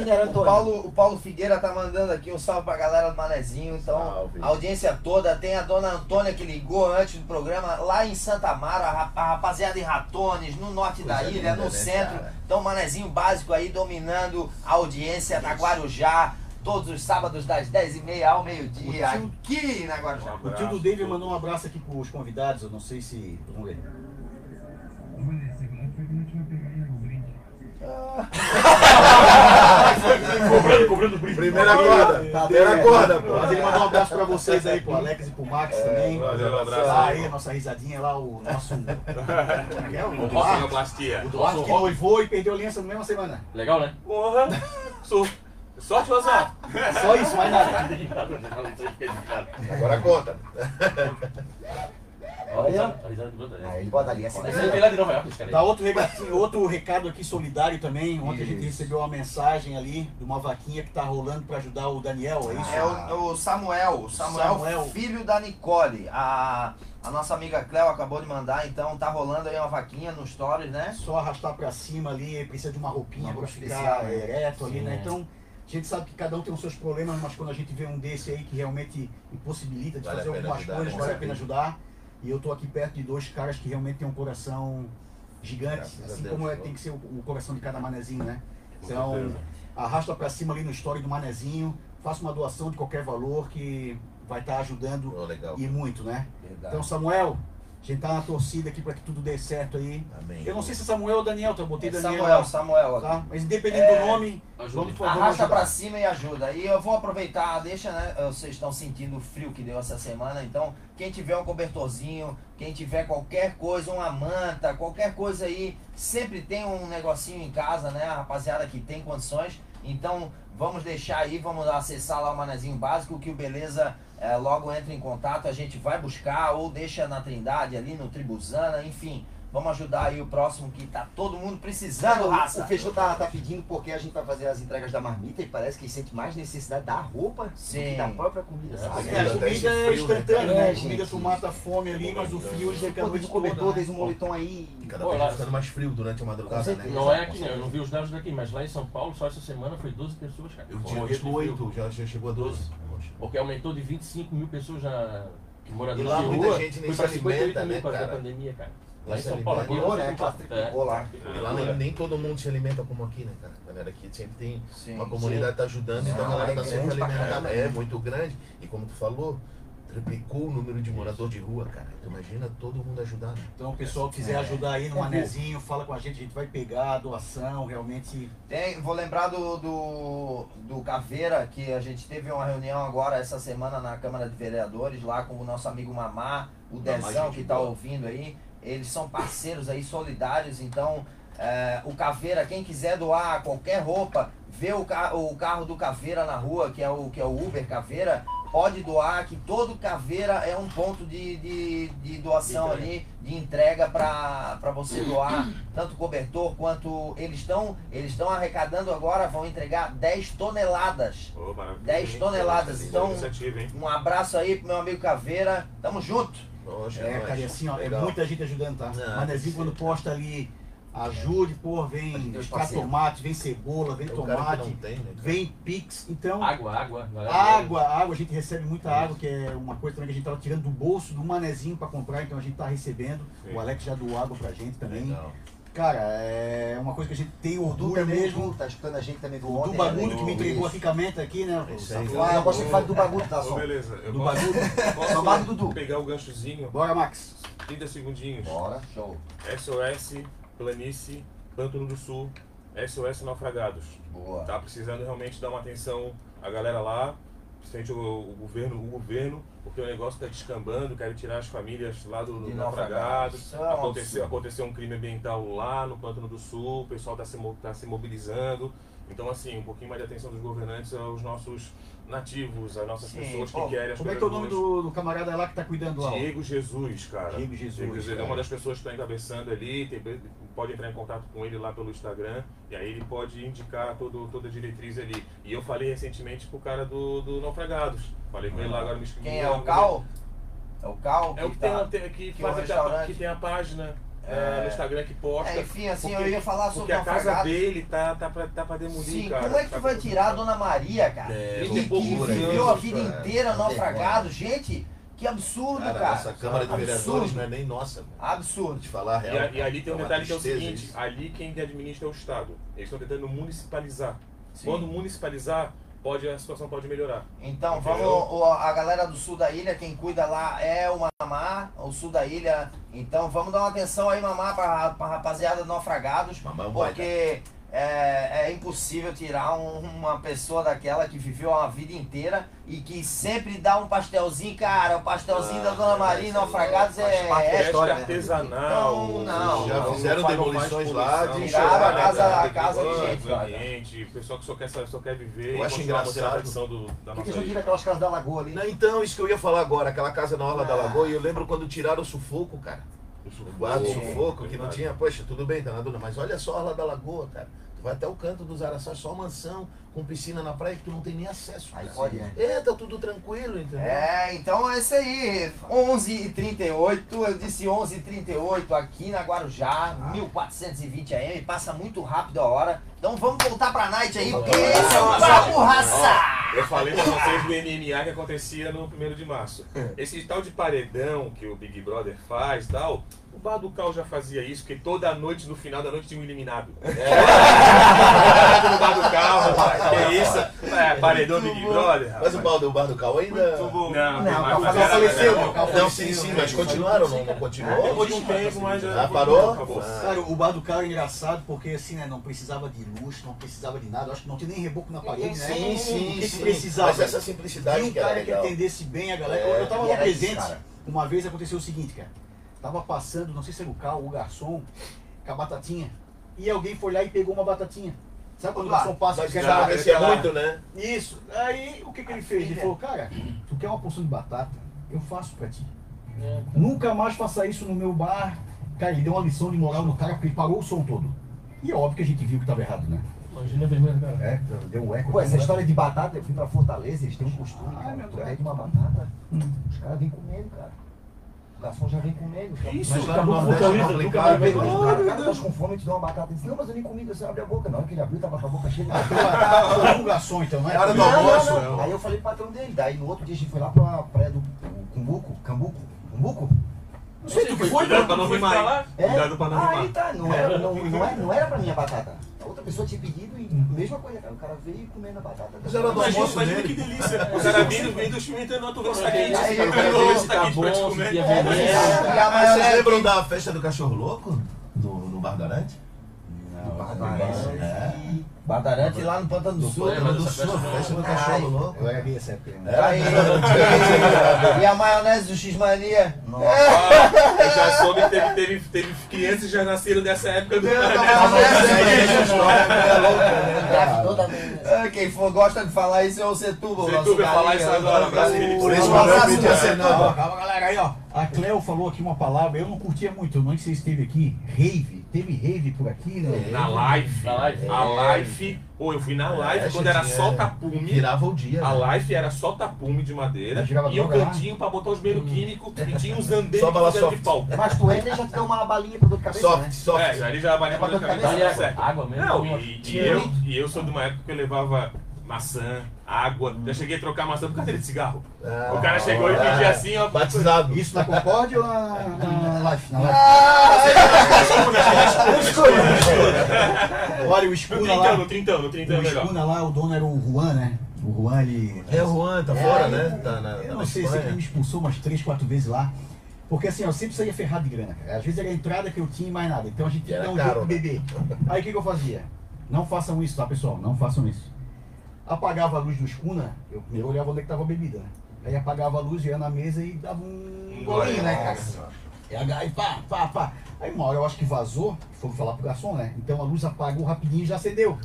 o, Paulo, o Paulo Figueira tá mandando aqui um salve pra galera do Manezinho. Então, a audiência toda. Tem a dona Antônia que ligou antes do programa lá em Santa Amaro, a, rap- a rapaziada em Ratones, no norte da ilha, linda, no né, centro. cara? Então, Manezinho básico aí dominando a audiência na Guarujá. Todos os sábados das 10h30 ao meio-dia, O tio- aqui na Guarujá. O tio do David mandou um abraço aqui pros convidados, eu não sei se. Vamos ver. Cobrando, cobrando brinde. Primeira corda. Tá Primeira corda, é. pô. Mas ele mandou um abraço pra vocês aí, pro Alex e pro Max também. valeu, um abraço Ah, aí. aí, a nossa risadinha lá, o nosso. É é? O Duarte. O Duarte que noivou e perdeu aliança na mesma semana. Legal, né? Porra! Sou. Sorte ou azar? Só isso, mais nada. Agora conta. Olha. Aí ele bota ali assim. Esse aí veio lá de Nova York, esse cara aí. Dá outro, regatinho- outro recado aqui solidário também. Ontem a gente recebeu uma mensagem ali de uma vaquinha que tá rolando para ajudar o Daniel, é isso? É o, o Samuel, o Samuel, Samuel. filho da Nicole. A, a nossa amiga Cleo acabou de mandar, então tá rolando aí uma vaquinha no stories, né? Só arrastar para cima ali, precisa de uma roupinha Uma para ficar especial, né? ereto ali, né? é. Então, a gente sabe que cada um tem os seus problemas, mas quando a gente vê um desse aí que realmente impossibilita de Vale fazer algumas ajudar, coisas, vale a pena ajudar. E eu tô aqui perto de dois caras que realmente têm um coração gigante, Graças assim Deus, como é, tem que ser o, o coração de cada manezinho, né? Então, arrasta para cima ali no story do manezinho, faça uma doação de qualquer valor que vai estar ajudando Oh, legal. e muito, né? Verdade. Então, Samuel, a gente tá na torcida aqui para que tudo dê certo aí. Amém. Eu não sei se é Samuel ou Daniel, tá? Eu botei É Daniel. Samuel, lá, Samuel. Tá? Mas independente É, do nome, ajude. vamos, por favor, Arrasta pra cima e ajuda. E eu vou aproveitar, deixa, né? Vocês estão sentindo o frio que deu essa semana, então quem tiver um cobertorzinho, quem tiver qualquer coisa, uma manta, qualquer coisa aí, sempre tem um negocinho em casa, né? A rapaziada que tem condições. Então vamos deixar aí, vamos acessar lá o manezinho básico, que o Beleza é, logo entra em contato, a gente vai buscar ou deixa na Trindade ali, no Tribuzana, enfim. Vamos ajudar aí o próximo que tá todo mundo precisando, raça. O Fechou tá, tá pedindo porque a gente vai fazer as entregas da marmita e parece que ele sente mais necessidade da roupa do Sim. que da própria comida, sabe? É, a comida é instantânea, né? É, A comida tu mata a fome ali, mas o frio ele fica a Pô, noite do cobertor, toda, né? fez um moletom aí. Cada vez tá ficando mais frio durante a madrugada, né? Não é aqui? Eu não vi os dados daqui, mas lá em São Paulo, só essa semana foi 12 pessoas, cara. Eu tinha risco de oito, frio. já, já chegou a 12. Porque aumentou de 25 mil pessoas já que moradores E lá de muita rua, gente nem se pra 58 alimenta, mil né, cara? pandemia, cara. Lá em se São Paulo, aqui alimenta. Pulou, né? é, lá. E lá nem, nem todo mundo se alimenta como aqui, né, cara? A galera aqui sempre tem. Sim, uma comunidade tá ajudando, então a Não, galera é tá sempre alimentada. É muito grande. E como tu falou, triplicou o número de morador de rua, cara. Tu imagina todo mundo ajudar. né? Então, o pessoal que quiser ajudar aí no É, manezinho, fala com a gente, a gente vai pegar a doação, realmente. Tem, vou lembrar do, do, do Caveira, que a gente teve uma reunião agora essa semana na Câmara de Vereadores, lá com o nosso amigo Mamá, o Dezão, que boa. ouvindo aí. Eles são parceiros aí, solidários, então é, o Caveira, quem quiser doar qualquer roupa, vê o, ca o carro do Caveira na rua, que é o, que é o Uber Caveira, pode doar, que todo Caveira é um ponto de, de, de doação De entrega. ali, de entrega para você doar, tanto cobertor quanto eles estão eles estão arrecadando agora, vão entregar 10 toneladas. Maravilha, 10 hein? toneladas. Então, um abraço aí pro meu amigo Caveira. Tamo junto. Poxa, É, nós. cara, e assim, ó, é Legal. muita gente ajudando, tá? Não, Manezinho, quando posta ali, ajude, pô, vem parceiro. tomate, vem cebola, vem É tomate, tem, né, vem pix. Então, Água, água. galera. Água, água, a gente recebe muita água, que é uma coisa também que a gente tava tirando do bolso do manezinho para comprar, então a gente tá recebendo. Sim. O Alex já doou água pra gente também. Legal. Cara, é uma coisa que a gente tem orgulho também, mesmo. Tá escutando a gente também do Do ontem. bagulho né? que me entregou a menta aqui, né? Ah, eu gosto que fale do bagulho, tá, som? beleza, eu Do bagulho. posso Chamado Dudu. pegar o ganchozinho, Bora, Max. 30 segundinhos. Bora, show. SOS, Planície, Pântano do Sul, SOS Naufragados. Boa. Tá precisando realmente dar uma atenção à galera lá. frente o, o governo, o governo, porque o negócio está descambando, quero tirar as famílias lá do, naufragado. É Aconteceu, aconteceu um crime ambiental lá no Pântano do Sul, o pessoal está se, tá se mobilizando. Então, assim, um pouquinho mais de atenção dos governantes aos nossos nativos, às nossas Sim. pessoas que Ó, querem as Como é que é o nome do, do camarada lá que tá cuidando lá? Diego Jesus, cara. Diego Jesus, ele é cara. uma das pessoas que está encabeçando ali. Tem, pode entrar em contato com ele lá pelo Instagram. E aí ele pode indicar todo, toda a diretriz ali. E eu falei recentemente pro cara do, do Naufragados. Falei com ele lá agora me escreveu. Quem é o Cal? É o Cal? É o que, tá- tem, a- tem- que, que é o faz a, que tem a página é, É. no Instagram que posta. É, enfim, assim, Porque- eu ia falar sobre Porque a casa dele tá, tá, pra, tá pra demolir, Sim, cara. como é que Tá tu vai pra- tirar a Dona Maria, cara? É, que, que viveu a vida cara. inteira Não naufragado. Gente, que absurdo, Cara, cara. essa Câmara de Vereadores Absurdo. não é nem nossa. mano. Absurdo. Te falar a E, real. a- e ali tem um é detalhe que é o seguinte, isso. ali quem administra é o Estado. Eles estão tentando municipalizar. Sim. Quando municipalizar, pode, a situação pode melhorar. Então, Entendeu? vamos, o- a galera do sul da ilha, quem cuida lá é o Mamá, o sul da ilha. Então, vamos dar uma atenção aí, Mamá, pra, pra rapaziada do naufragados, Mamá é um baita. É, é impossível tirar um- uma pessoa daquela que viveu a vida inteira e que sempre dá um pastelzinho, cara, o pastelzinho da Dona Maria naufragados é, da é história, né? artesanal. Não, não, Já não. fizeram não demolições lá de Tiraram a né, casa- cara? a casa de gente, o ambiente, pessoal que só quer, só quer viver Eu e acho engraçado. tradição do, da Por que eles tiram ilha. aquelas casas da lagoa ali? Não, então, isso que eu ia falar agora, aquela casa na Orla da Ah. Lagoa, e eu lembro quando tiraram o sufoco, cara. O guarda do Sim. sufoco, que não tinha, poxa, tudo bem, tá na duna, mas olha só a Orla da Lagoa, cara. Vai até o canto dos Araçás, só mansão, com piscina na praia, que tu não tem nem acesso. Aí pode, né? É, tá tudo tranquilo, entendeu? É, então é isso aí. 11h38, eu disse 11h38 aqui na Guarujá, 1420 AM, passa muito rápido a hora. Então vamos voltar pra night aí, porque esse é o papo raça! Eu falei pra vocês do MMA que acontecia no 1 de março. Esse tal de paredão que o Big Brother faz e tal, o Bar do Cal já fazia isso, porque toda noite, no final da noite, tinha um eliminado. É. no Bar do Cal, rapaz. Que isso? É, paredão Big Brother. Mas o bar do, bar do Cal ainda. Não, Não, o mas Cal era- faleceu, o Cal Não, sim, sim, mas continuaram, não, não continuou? Depois de um tempo, mas já. Ah, parou? Acabou. Cara, o bar do cara é engraçado porque assim, né, não precisava de luz, não precisava de nada, acho que não tinha nem reboco na parede, né? Sim, O sim, sim. precisava? Mas essa simplicidade Tinha um cara que atendesse bem a galera. É, eu tava e lá presente. Uma vez aconteceu o seguinte, cara. Tava passando, não sei se era o carro, o garçom, com a batatinha. E alguém foi lá e pegou uma batatinha. Sabe quando o garçom passa Mas quer já dar- muito, né? Isso. Aí o que, que ele fez? Ele falou, cara, tu quer uma porção de batata? Eu faço pra ti. Nunca mais faça isso no meu bar. Cara, ele deu uma lição de moral no cara porque ele parou o som todo. E é óbvio que a gente viu que estava errado, né? Imagina a vermelha, cara. É, deu um eco. Pô, essa história de batata, eu fui pra Fortaleza, eles têm um costume, Ah, cara. meu Tu Deus. pede uma batata, os caras vêm comendo, cara. O garçom já vem comendo. cara. Isso, Mas lá cara, no não Nordeste é mais veio. né? Cara, com fome, te dá uma batata. Ele disse, não, mas eu nem comi, você abre a boca. Na hora que ele abriu, tava com a boca cheia Foi um garçom, então, não é? É hora do Não, almoço, não, não. não. Aí eu falei pro patrão dele. Daí no outro dia a gente foi lá pra praia do Cumbuco. Cambuco? Cumbuco? Não sei tu que foi, Cuidado pra não não rimar. É? Cuidado pra não Aí tá, não era, não, não, era, não era pra minha batata. A outra pessoa tinha pedido e mesma coisa, cara. O cara veio comendo a batata. Mas era do Imagina, almoço imagina dele. que delícia. O cara vindo, vindo experimentando, tu gosta quente. Aí, o cara tá tá quente pra te bom, comer. é É, vermelho. e a Vocês lembram da festa do cachorro louco? No, no Bar Garante? É. Badarante lá no Pantano do Sul. Pântano do Sul, festa do cachorro louco. Eu era essa época. né? E a maionese do X-Mania? Ah, eu já soube que teve, teve, teve crianças que já nasceram dessa época do É, Quem for gosta de falar isso é o Setúbal. Setúbal, falar isso agora, abraço, galinha. Felipe. Por isso Um que eu abraço, podia ser cara. não. Calma, galera, aí, ó. A Cleo falou aqui uma palavra, eu não curtia muito, eu não sei se você esteve aqui. Rave. Teve rave por aqui, né? Na live. Na live. A live. Pô, eu fui na live É, quando era tinha- só tapume. Virava o dia. A né? live era só tapume de madeira e o cantinho pra botar os meios químicos e tinha uns andeiros de pau. Mas tu entra e já te uma balinha pra dor de cabeça, Soft, né? soft. É, ali já valia É pra pra dor de cabeça, é água mesmo. Não, e, e e eu sou de uma época que eu levava maçã, água. Já cheguei a trocar maçã por carteira de cigarro. Ah, o cara chegou e pedia assim, ó. Batizado. Isso na Concórdia ou na, na live? Na live? Olha, o No Escuna trintão, lá. no trintão, no trintão é O melhor. Escuna lá, o dono era o Juan, né? O Juan, ele. É, o Juan tá É, fora, aí, né? Tá na, Eu tá não na sei, sei que ele me expulsou umas três, quatro vezes lá. Porque assim, eu sempre saía ferrado de grana, cara. Às vezes era a entrada que eu tinha e mais nada. Então a gente tinha que Era dar um caro, jeito de né? beber. Aí o que, que eu fazia? Não façam isso, tá, pessoal? Não façam isso. Apagava a luz do escuna, eu primeiro olhava onde é que tava a bebida, né? Aí apagava a luz, ia na mesa e dava um golinho, né, cara? E aí, pá, pá, pá. Aí uma hora eu acho que vazou, foram falar pro garçom, né? Então a luz apagou rapidinho e já acendeu.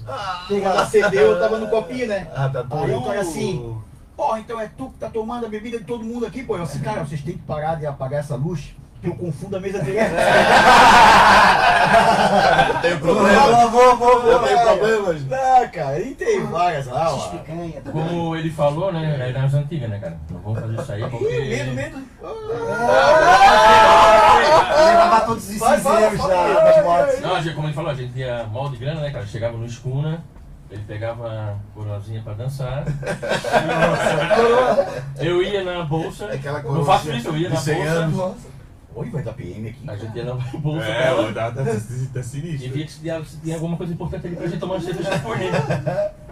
Quando acendeu, eu tava no copinho, né? Ah, tá Aí eu cara assim, porra, então é tu que tá tomando a bebida de todo mundo aqui, pô. Eu assim, cara, vocês têm que parar de apagar essa luz, que eu confundo a mesa direto. Eu tenho problemas. Boa, Eu tenho boa. problemas. Não, cara, e tem várias lá, ó. Também. Como ele falou, né? É nas antigas, né, cara? Não vamos fazer isso aí porque. Ih, medo, medo. Levava todos os cinzeiros das motos. Não, como ele falou, a gente tinha mal de grana, né, cara? Chegava no escuna, ele pegava a coroazinha pra dançar. eu ia na bolsa. Aquela Eu faço isso, eu ia na de 100 bolsa. Oi, vai dar PM aqui. A gente ia na bolsa É, dela. tá, tá, tá E sinistro. via que se tinha, alguma coisa importante ali pra gente tomar uma cerveja por dentro.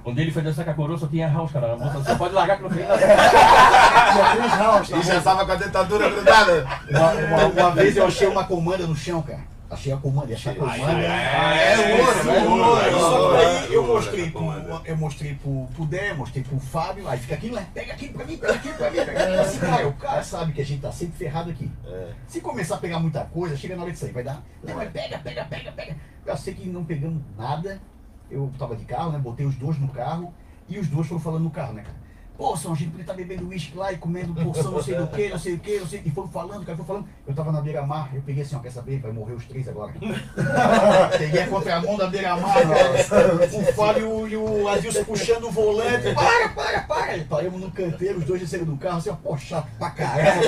Um ele foi dançar com a coroa, só tinha house, cara. Você pode largar que não tem nada. Tinha três rounds. E já tava com a dentadura grudada. Uma, uma- uma vez eu achei uma comanda no chão, cara. Achei a comanda, achei a comanda. É ouro, é ouro. Só que aí eu mostrei pro, eu mostrei pro, pro Dé, mostrei pro Fábio, aí fica aqui, né? Pega aqui pra mim, pega aqui pra mim. Pega. Assim, cara, o cara sabe que a gente tá sempre ferrado aqui. É. Se começar a pegar muita coisa, chega na hora de sair, vai dar. Não, mas pega, pega, pega, pega. Eu sei que não pegamos nada. Eu tava de carro, né? Botei os dois no carro e os dois foram falando no carro, né, cara? Pô, São, a gente podia estar bebendo uísque lá e comendo porção não sei do que, não sei o que, não sei. E foram falando, cara, foram falando. Eu tava na beira-mar, eu peguei assim, ó, quer saber? Vai morrer os três agora. peguei a contramão da beira-mar. O Fábio e o Adilson puxando o volante. Para, para, para. E paramos no canteiro, os dois desceram do carro, assim, ó, pô, chato pra caramba.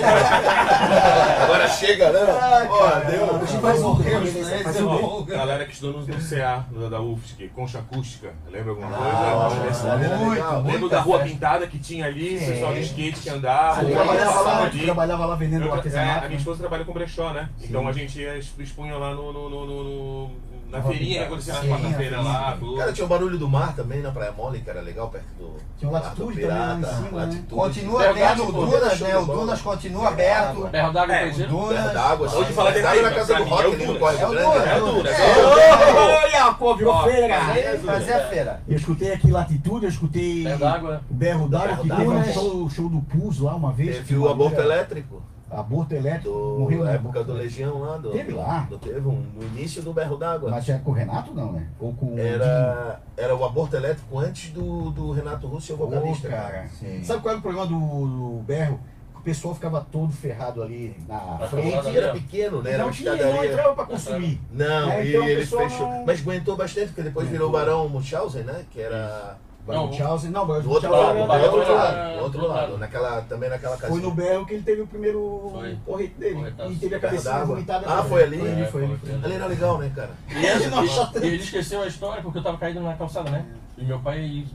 Agora chega, né? Ai, Ó, cara, deu. A gente vai morrer, morrer, né? um Galera que estudou no, CA, da UFSC, concha acústica, lembra alguma Ah, coisa? era Muito. Lembro da rua pintada que tinha ali, o pessoal de skate que andava. Eu trabalhava lá, ali. trabalhava lá vendendo Eu tra- é, artesanato. a minha esposa trabalha com brechó, né? Então a gente ia exp- expunha lá no- no- no- no- na feirinha, Pintada. quando tinha Sim, na quarta-feira lá. tudo. Cara, tinha o barulho do mar também na Praia Mole, que era legal, perto do. Tinha o Latitude também lá em cima, né? Continua Berro tendo d'Água, o. Dunas, né? O. Dunas continua aberto. Berro d'água É, conhecido? Dunas. Perto da água, Hoje sim. falar de raiva, na casa do rock é o ali no Dunas. Córrego É o Grande. Dunas. né? É o Dunas, É, Olha, pô, virou Ó, feira. é, Fazer a feira. Eu escutei aqui Latitude, eu escutei Berro d'água. o Berro d'Água, que d'Água, teve um né? show, show do Pus lá uma vez. Teve o aborto elétrico. Aborto elétrico, Do, morreu na na época do Legião lá. Do, Teve lá? do- teve um, no início do Berro d'Água. Mas é com o Renato não, né? Ou com o Era, era o aborto elétrico antes do, do Renato Russo ser vocalista. cara. Sim. Sabe qual era o problema do, do Berro? O pessoal ficava todo ferrado ali na frente. E era pequeno, né? Era Não tinha, não entrava pra consumir. Não, É, e então o ele fechou. não- Mas aguentou bastante, porque depois virou o Barão Munchausen, né? Que era Barão Não, Chelsea, não, outro Chelsea lado, do outro lado, do outro do lado, naquela, também naquela Foi casinha. no berro que ele teve o primeiro Foi. porrete dele. E teve a d'Água. vomitada. Ah, foi ali? Foi ali, É, foi ali. foi. foi ali. Ali era legal, né, cara? E ele, e ele esqueceu a história porque eu tava caído na calçada, né? E meu pai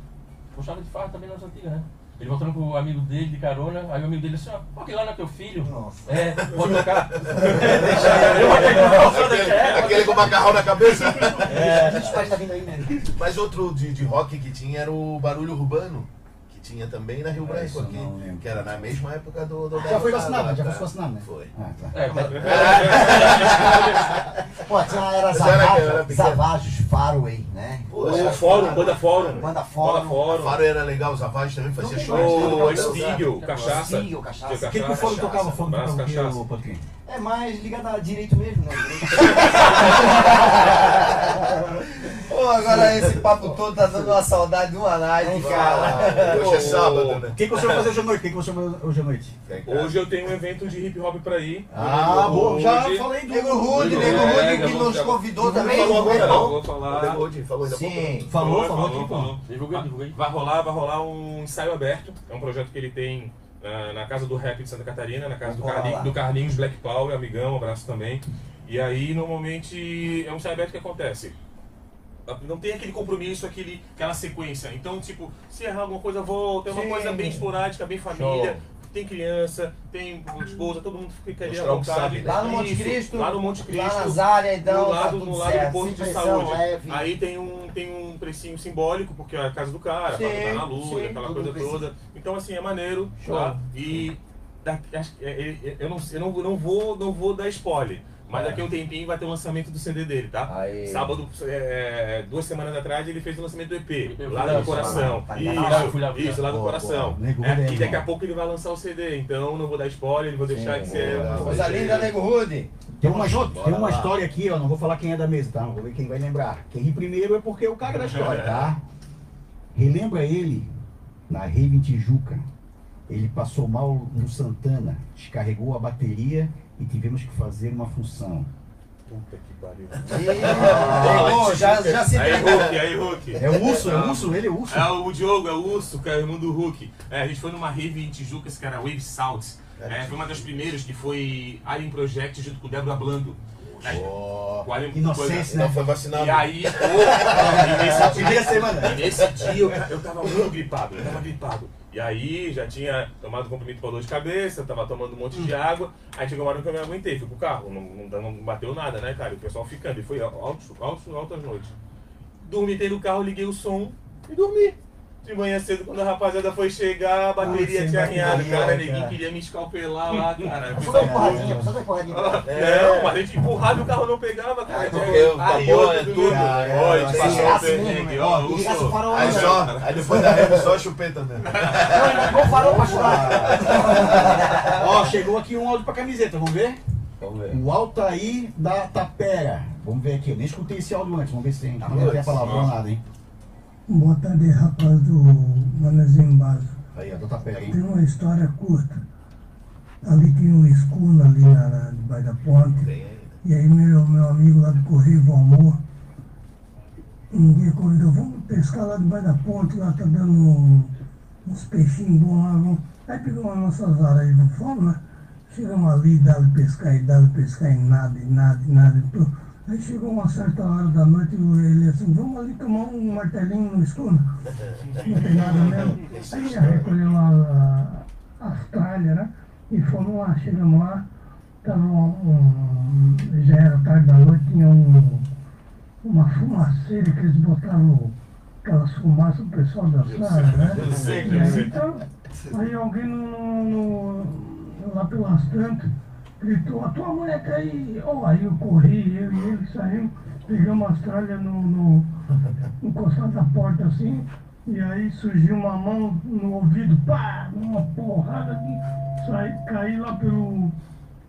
puxava de farra também nas antigas, né? Ele voltando com o amigo dele de carona, aí o amigo dele assim, ó, pô, que lá não é teu filho? Nossa. É, pode tocar. Aquele, é, aquele com o macarrão na cabeça. Os pais tá vindo aí, né? Mas outro de, de rock que tinha era o Barulho Urbano, que tinha também na Rio Branco Isso aqui, não que era na mesma época do. do Já foi vacinado, já tá? foi vacinado, né? Foi. Ah, tá. É, mas- Pô, tinha era Zavajos. Zavajos Faraway, né? Pô, era fórum, banda fórum. Banda Fórum. Fórum. Faro era legal, os Avage também fazia show. né? Stigl, cachaça. Stigl, cachaça. O que, que o fórum tocava? O fórum braço, tocava o que, cachaça. É mais ligado a direito mesmo, né? Pô, agora esse papo todo tá dando uma saudade de uma night, cara. Hoje é sábado, né? O que, que você vai fazer hoje à noite? O que, que você vai fazer hoje à noite? Hoje eu tenho um evento de hip hop pra ir. Ah, bom, já falei do... Nego Rude, Nego Rude que nos convidou também. falou agora, não? vou falar. Falou ainda. Sim. Falou, falou aqui, pô. Divulguei, divulguei. Vai rolar, vai rolar um ensaio aberto. É um projeto que ele tem ah, na casa do rap de Santa Catarina, na casa do, Carlinhos, do Carlinhos Black Power, amigão, um abraço também. E aí, normalmente, é um aberto que acontece. Não tem aquele compromisso, aquele, aquela sequência. Então, tipo, se errar alguma coisa, volta. É uma Sim. coisa bem esporádica, bem família. Show. Tem criança, tem esposa, todo mundo fica ali à Mostrar vontade. sabe, né? Lá no Monte Isso, Cristo. Lá no Monte Cristo. Lá nas áreas, então. no lado, tá no lado certo. do posto de saúde. leve. Aí tem um, tem um precinho simbólico, porque é a casa do cara, Sim, pra botar na luz, sim, aquela coisa precisa. toda. Então assim, é maneiro. Show. Tá? E da- é- é- eu, não, eu, não, eu não vou, não vou dar spoiler. Mas daqui a um tempinho vai ter o lançamento do CD dele, tá? Aí. Sábado, é, duas semanas atrás, ele fez o lançamento do EP. Lá no lá, coração. Isso, lá, eu fui lá, isso, lá no boa, coração. É, é e daqui a pouco ele vai lançar o CD, então não vou dar spoiler, vou deixar Sim, que você. vai Coisa ser- linda, Nego Rude. Tem uma, tem uma história aqui, ó, não vou falar quem é da mesa, tá? Vou ver quem vai lembrar. Quem ri primeiro é porque é o cara da história, tá? Relembra ele na Rave em Tijuca. Ele passou mal no Santana, descarregou a bateria e tivemos que fazer uma função. Puta que pariu. Pegou, já, já se Aí. Hulk, aí, Hulk. É o urso, é o urso, ele é o urso. É o Diogo, é o Urso, que é o irmão do Hulk. É, a gente foi numa rave em Tijuca, esse cara, Wave Salt. É, foi uma das primeiras que foi Alien Project junto com Débora Blando. É, com Alien Inocência, não né? foi vacinado. E aí, pô, e nesse dia, e nesse dia eu, eu tava muito gripado, eu tava gripado. E aí já tinha tomado comprimido pra dor de cabeça, tava tomando um monte de água. Aí chegou uma hora que eu me aguentei, fui pro carro, não, não, não bateu nada, né, cara? E o pessoal ficando, e foi altos, altos, altas noites. Dormi dentro do carro, liguei o som e dormi. De manhã cedo, quando a rapaziada foi chegar, a bateria Ah, tinha arranhado, cara. cara. Ninguém queria me escalpelar lá, cara. Só dá empurradinha, só dá empurradinha. Não, mas a gente empurrava e o carro não pegava, cara. porque o é do- tudo. Ó, a gente É, passou é o assim perrengue, mesmo, ó, né? o farol Aí ainda. só, aí depois da rede só a chupeta, né? Não, não farol pra chorar. Ó, chegou aqui um áudio pra camiseta, vamos ver? Vamos ver. O Altair da Tapera. Vamos ver aqui, eu nem escutei esse áudio antes, vamos ver se tem. Não tem a palavra nada, hein? Boa tarde, rapaz do Manezinho Basso. Aí, Tapera, hein? Tem uma história curta. Ali tinha um escuna ali na, na, debaixo da ponte. E aí meu, meu amigo lá do Correio, Valmor, um dia convidou, vamos pescar lá debaixo da ponte, lá tá dando uns peixinhos bons lá. Vamos. Aí pegamos as nossas varas aí, fomos, né? Chegamos ali, dá-lhe pescar, e dá-lhe pescar, e nada, e nada, e nada. e tudo. Aí chegou uma certa hora da noite, ele assim, vamos ali tomar um martelinho no escuna. Não tem nada mesmo. Aí recolheu lá a- as tralhas, né? E fomos lá, chegamos lá, tava um, um- já era tarde da noite, tinha um, uma fumaceira que eles botavam aquelas fumaças pro pessoal dançar, né? Eu sei, E aí, então, aí alguém no, no- lá pelas tantas gritou, a tua tá aí. Oh, aí eu corri, eu e ele saímos, pegamos as tralhas no, no, no costado da porta assim, e aí surgiu uma mão no ouvido, pá, uma porrada aqui, saí, caí lá pelo,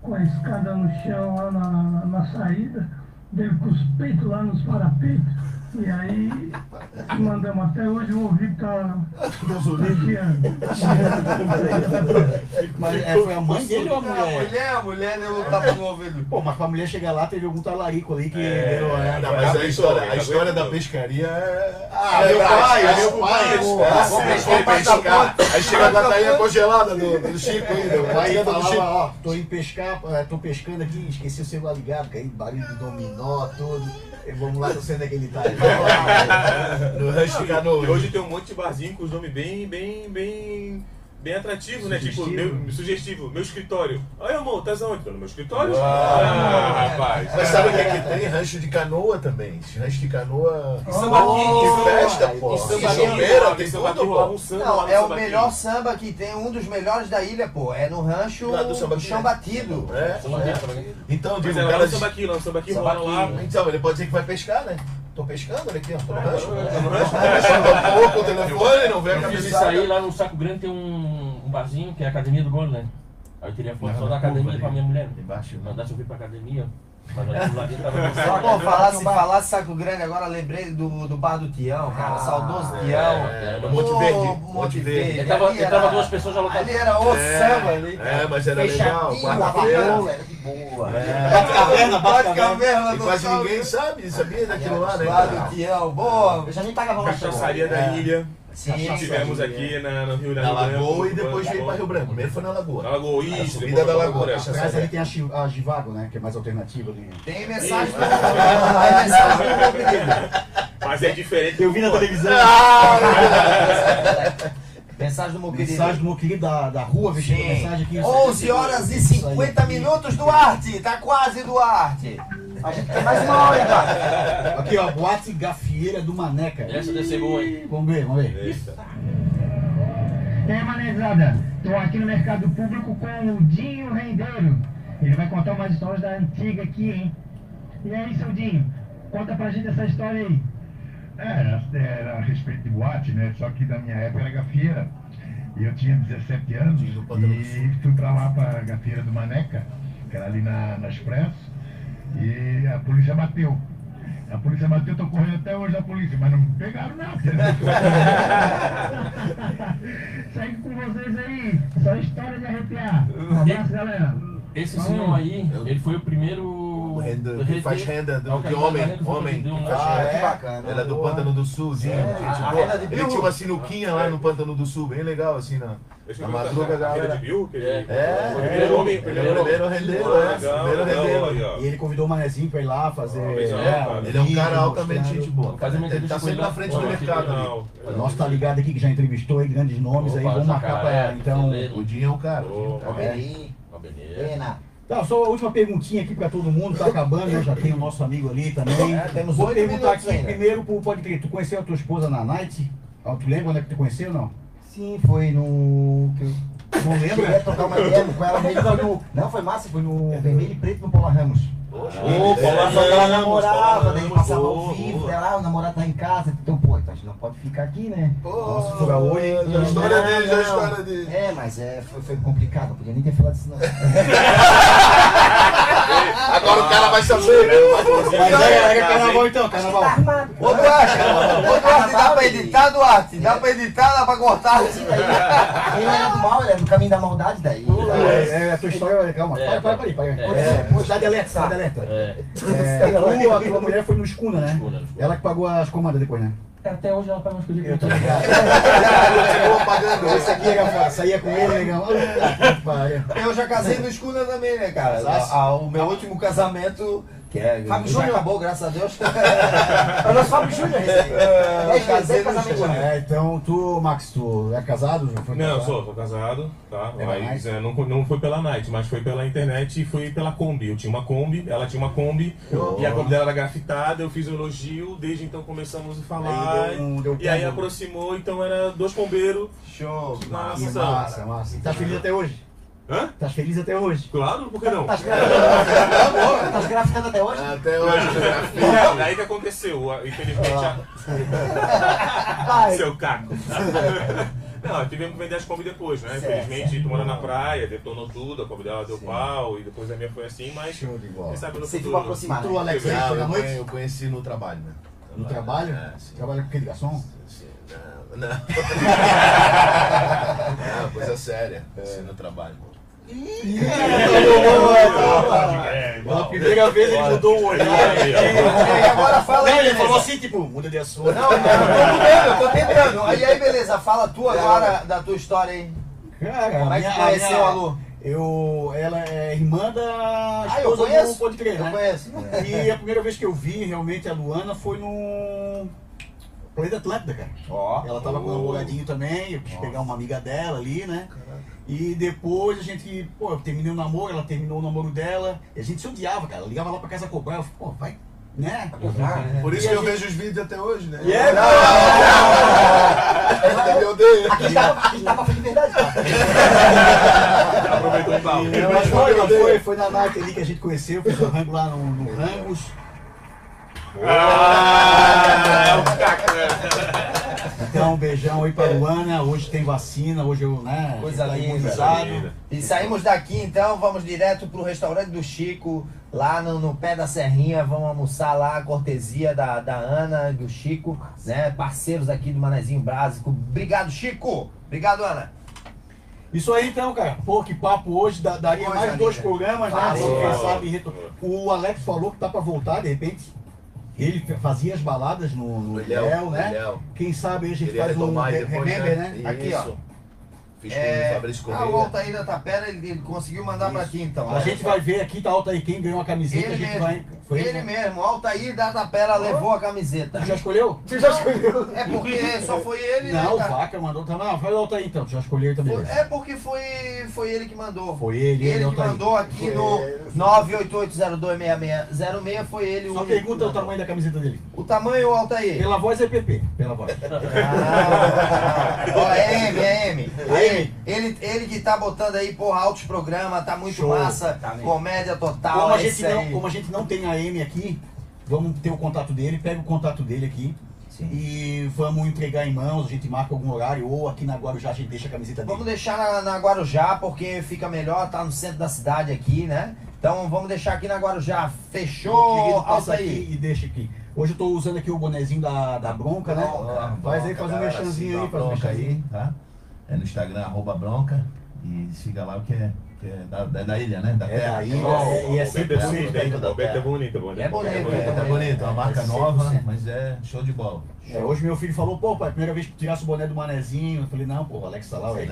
com a escada no chão lá na, na, na saída, dele com os peitos lá nos parapeitos, e aí mandamos até hoje o ouvido tá desviando. Mas é, foi a mãe dele ou a A mulher? mulher, a mulher deu um tapa no ouvido. Pô, mas pra mulher chegar lá, teve algum talarico ali que É, deu, né? Não, mas a história, a história da pescaria é. Ah, é meu pai, é meu pai, é, Vamos é, pescar é. Aí chega a latainha congelada do, do Chico ainda. Aí Latainha do falava, Chico. ó, tô indo pescar, é, tô pescando aqui, esqueci o celular ligado, que aí barulho de dominó, tudo. E vamos lá, tô sendo aquele tá. No rancho de E canoa. hoje tem um monte de barzinho com os nomes bem, bem, bem, bem atrativos, né? Tipo, Sugestivo. meu, sugestivo, meu escritório. Aí, amor, tá onde? Tô no meu escritório. Ah. Ah, rapaz. Mas sabe o que, é que tem? Rancho de canoa também. Rancho de canoa. E samba aqui, Que samba- festa, pô. samba aqui, Chopeira, tem samba aqui tudo, pô. um samba Não, é o samba aqui. melhor samba que tem, um dos melhores da ilha, pô. É no rancho Lá do Samba Aqui, Chão né? Batido. É, Samba é. aqui, samba aqui. Então, digo, é o cara samba aqui, samba aqui Samba rola aqui. lá. Então, ele pode dizer que vai pescar, né? Tô pescando, olha aqui, ó. Tô no rancho. Tô no rancho. Pescando pouco o telefone, não vê a Eu fiz isso cabeçada. aí lá no Saco Grande tem um, um barzinho que é a Academia do Golo, né? Aí eu tirei a foto só da academia pra minha mulher. Embaixo, né? Mandasse eu vir pra academia. Só pô, falasse, falasse Saco Grande, agora lembrei do, do bar do Tião, cara. saudoso Tião. É, no Pô, Monte Verde. Monte Monte Verde. Verde. Ele tava, ele tava era- duas pessoas já lotadas. Ali era o É, samba ali. É, mas era legal. Quarta-feira. era de boa. Bate caverna, bate Bate caverna. caverna E do quase ninguém sabe, sabia daquilo lá, né? Bar do Tião, boa. Eu já nem pagava lá. Cachaçaria da É. ilha. Sim, Tivemos aqui na, no Rio Na Rio Branco. Lagoa e depois veio pra Rio Branco. Primeiro foi na Na Lagoa. Lagoa, A isso. subida da Lagoa. Atrás ali tem a, a Givago, né? Que é mais alternativa ali. Tem mensagem do Tem mensagem do meu querido. Mas é diferente. Eu vi na televisão. Mensagem do meu querido. Mensagem do meu querido da, da rua, vestindo mensagem aqui. 11 horas e 50 minutos, Duarte. Tá quase, Duarte. A gente tem mais uma hora, cara. Aqui, ó, boate gafieira do Maneca. Essa deve ser boa, hein? Vamos ver, vamos ver. Eita. E aí, manezada, tô aqui no mercado público com o Dinho Rendeiro. Ele vai contar umas histórias da antiga aqui, hein? E aí, seu Dinho, conta pra gente essa história aí. É, era a respeito de boate, né? Só que na minha época era gafieira. E eu tinha 17 anos e fui pra lá pra gafieira do Maneca, que era ali na, na Expresso, e a polícia bateu. A polícia bateu, tô correndo até hoje da polícia, mas não me pegaram não. Segue com vocês aí, só história de arrepiar. Um abraço, galera. Esse Vamos senhor aí, ele foi o primeiro. Renda, rede- que faz renda do, É o de homem, que foi homem. um- Ah, renda. que bacana. Ele é do Boa. Pântano do Sulzinho. É, gente a- a boa. renda de Ele tinha uma sinuquinha lá no Pântano do Sul, bem legal, assim, na, na eu madruga, perguntar, a renda de Bill, que ele- É, o é, primeiro homem, primeiro é o rendeiro, é. Primeiro rendeiro. E ele convidou o Manezinho pra ir lá fazer. Ele é, é um cara altamente gente boa. Ele tá sempre na frente do mercado ali. Nosso tá ligado aqui que já entrevistou aí grandes nomes aí, vamos marcar Jacaré, pra então. O Dinho é um cara. É. Pena. Tá, só a última perguntinha aqui pra todo mundo, tá acabando, né? Já tem o nosso amigo ali também. É, temos Vou perguntar aqui ainda. primeiro pro Pode Crer, tu conheceu a tua esposa na Night? Ah, Tu lembra onde é que tu conheceu ou não? Sim, foi no. eu- Não lembra? Cheguei a trocar uma ideia com ela mesmo. Não, foi massa, foi no Vermelho e Preto no Paula Ramos. Ô, Paula só que ela namorava, daí passava ao vivo, boa. dela, ah, o namorado tá em casa, então, pô, então a gente não pode ficar aqui, né? Nossa, fura olho, hein? Já a história dele, já a história dele. É, mas é, foi, foi complicado, não podia nem ter falado isso não. Agora o cara vai saber. Mas é, é carnaval então, carnaval. Ô Duarte, ô Duarte, dá pra editar, Duarte? Dá pra editar, dá pra cortar? Ele não era do mal, ele era do caminho da maldade daí. É, é, a tua história, calma, É, para, para, para aí, para aí. é. É, Alerta. É. É, a tua mulher foi no escuna, né? Ela que pagou as comandas depois, né? Até hoje ela paga umas coisas Eu tô que ligado. Pagando. Esse aqui era, saía com ele, que pariu. Eu já casei no Escuna também, né, cara? Casasse? Ah, o meu último casamento, que é, Fábio Júnior. acabou, graças a Deus. É o nosso Fábio Júnior. É, Dez casei vezes no casamento. É, então tu, Max, tu é casado? Não, eu casado? sou, sou casado, tá? Pela Mas é, não, não foi pela Night, mas foi pela internet e foi pela Kombi. Eu tinha uma Kombi, ela tinha uma Kombi, Oh. e a Kombi dela era grafitada, eu fiz um elogio, desde então começamos a falar. Aí deu um- deu e aí aproximou, então era dois pombeiros Show. Que ação. massa, massa. Tá feliz até hoje? Hã? Tá feliz até hoje? Claro, por que não? Tá Tá grafitando até hoje? Até hoje, Não, daí que aconteceu, infelizmente. a- Seu caco. Não, tivemos que vender as Kombi depois, né? Certo, Infelizmente, certo. tu mora na praia, detonou tudo, a Kombi dela deu pau, e depois a minha foi assim, mas. Show de bola. Sabe no Você futuro. viu aproximar, Tu, né? Alex, aí na eu eu conheci no trabalho, né? No trabalho? É, sim. Trabalha com aquele garçom? Sim, Não, não. Não, coisa séria. Assim, no trabalho. Pela primeira vez ele mudou o olhar. E agora fala aí, Não, ele falou assim, tipo, muda de assunto. Não, não, eu tô mudando, eu tô tentando. Aí, aí, beleza, fala tu agora da tua história aí. Cara, Como a é que conheceu a Lu? Eu, ela é irmã da Ah, eu esposa conheço. do Pode Crer, Eu né? conheço. E a primeira vez que eu vi realmente a Luana foi no Planeta Atlântida, cara. Ó. Ela tava com um namoradinho também, eu quis pegar uma amiga dela ali, né? E depois a gente, pô, eu terminei o namoro, ela terminou o namoro dela, e a gente se odiava, cara. Eu ligava lá pra casa cobrar, eu falei, pô, vai, né? Por isso E que eu gente- vejo os vídeos até hoje, né? E é, Ele me odeia. Aqui aqui pra fazer de verdade, tá? Aproveitou o pau. Mas foi, mas foi, foi na night ali que a gente conheceu, fez o rango lá no, no Rangos. Ah, é o caco. Então, um beijão aí pra Luana. Hoje tem vacina, hoje eu, né? Coisa tá linda. imunizado. E saímos daqui então, vamos direto pro restaurante do Chico, lá no, no pé da Serrinha, vamos almoçar lá, a cortesia da, da Ana e do Chico, né? Parceiros aqui do Manezinho Básico. Obrigado, Chico! Obrigado, Ana! Isso aí então, cara. Pô, que papo hoje. daria Coisa mais dois linda. programas, né? Quem boa. sabe O Alex falou que tá pra voltar, de repente. Ele fazia as baladas no, no Ilhéu, Ilhéu, né? Ilhéu. Quem sabe a gente Queria faz um re- depois, remember, né? né? Aqui, ó. Isso. Fiz com É, o Fabrício ah, o Correia. Altair da Tapera, ele, ele conseguiu mandar pra ti então. A gente vai ver aqui, tá alto aí, quem ganhou a camiseta, Ele a gente mesmo, vai. Foi ele mesmo, o Altair da Tapera levou a camiseta. Tu já escolheu? Você já escolheu? É porque só foi ele, Não, o né, cara? Vaca mandou. Não, vai o Altair então, tu já escolheu também. Foi- É porque foi, foi ele que mandou. Foi ele, ele, Ele que mandou aqui no. 988026606 foi ele o. Só pergunta o tamanho da camiseta dele. O tamanho, Altair? Pela voz é PP, pela voz. Ó, é M, é M. Aí, ele, ele que tá botando aí, porra, altos programas, tá muito Show. massa, comédia total. Como a, é gente não, como a gente não tem a M aqui, vamos ter o contato dele, pega o contato dele aqui. E vamos entregar em mãos, a gente marca algum horário, ou aqui na Guarujá a gente deixa a camiseta dele. Vamos deixar na, na Guarujá, porque fica melhor, tá no centro da cidade aqui, né? Então vamos deixar aqui na Guarujá. Fechou, Altair. aqui e deixa aqui. Hoje eu tô usando aqui o bonezinho da, da bronca, né? Faz aí, faz um mexanzinho aí, faz um mexanzinho. aí, tá? É no Instagram, arroba bronca. E siga lá o que é, é da, da, da ilha, né? Da É terra. ilha, Ó, é- e é sempre Beto bonito, bonito, hein? hein? O Beto é bonito, é bonito. É bonito, É bonito, tá bonito. Uma marca nova, mas é show de bola. É, hoje meu filho falou, pô, pai, primeira vez que tu tirasse o boné do manezinho. Eu falei, não, pô, Alex tá lá, sabe.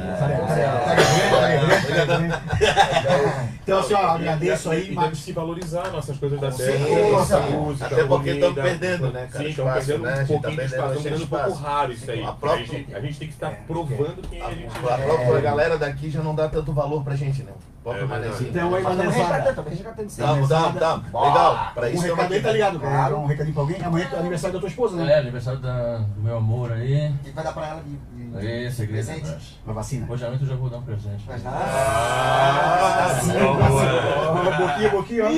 Então, assim, ó, agradeço aí, E temos que valorizar nossas coisas da terra, nossa música. Até porque estamos perdendo, né, cara, Sim, estamos perdendo né? A um tá pouquinho de perdendo espaço, estamos perdendo um pouco raro isso aí. A A gente, a tem que estar provando que a gente. A própria galera daqui já não dá tanto valor pra gente, né? Próprio É manezinho. Então aí, Manezada. também resgatando sim. Dá, dá, dá. Legal. Pra Um isso recado aí, tá ligado? Dar um recadinho pra alguém? Amanhã é aniversário da tua esposa, né? É, aniversário da- do meu amor aí. O que vai dar pra ela de, de, Aí, segredo. presente? Pra vacina. Hoje à noite eu já vou dar um presente. Ah, Sim, boquinha, boquinha, ó.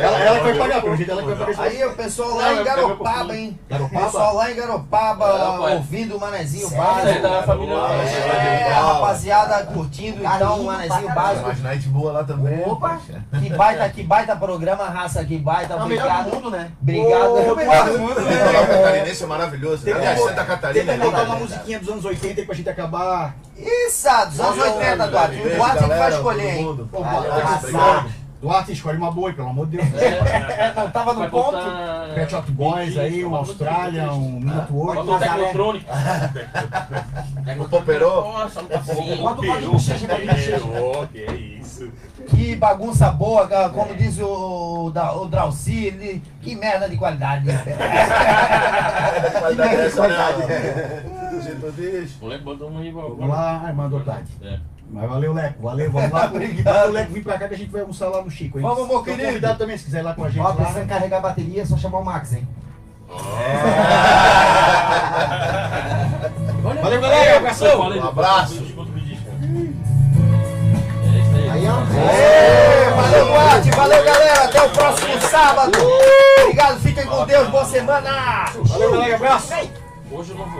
Ela, ela que vai pagar, pelo jeito ela que vai pagar isso Aí o pessoal lá em é- é Garopaba, hein? Garopaba? Pessoal lá em Garopaba, ouvindo o Manezinho? Isso Básico. aí da família- É, a rapaziada curtindo então o Manezinho Básico. Mas night boa lá também. Opa! Que baita, que baita programa, raça, que baita. É Obrigado. do mundo, né? Obrigado. Ô, o melhor do mundo, O né? catarinense é maravilhoso. Tem Aliás, Santa Tem Catarina que é botar uma linda. musiquinha dos anos 80 aí pra gente acabar. Isso, dos anos 80, Duarte. O Duarte é que vai escolher, hein? Pô, Duarte, escolhe uma boa aí, pelo amor de Deus. Não tava no ponto. Pet Shop Boys aí, um Austrália, um Minuto Bota Oito. o Tecnotronic. O Poperô. Nossa, não tá assim. Bota o. Peru, que é isso. Que bagunça boa, como diz o, da- o Drauci, ele- que merda de qualidade. Vai dar essa, não. Do jeito desse. O moleque botou um aí, Vamos lá, tarde. É. Mas valeu, Leco, valeu, vamos lá. Obrigado. O Leco vir pra cá que a gente vai almoçar lá no Chico, hein? Vamos, meu Então, querido. convidado também, se quiser ir lá com a gente Ó, precisando carregar a bateria, é só chamar o Max, hein? Valeu, galera, abração. Um abraço. É isso aí. Aí, ó. Ê, Valeu, Duarte, valeu, galera. Até o próximo sábado. Obrigado, fiquem com Deus, boa semana. Valeu, galera, abraço. Hoje eu não vou.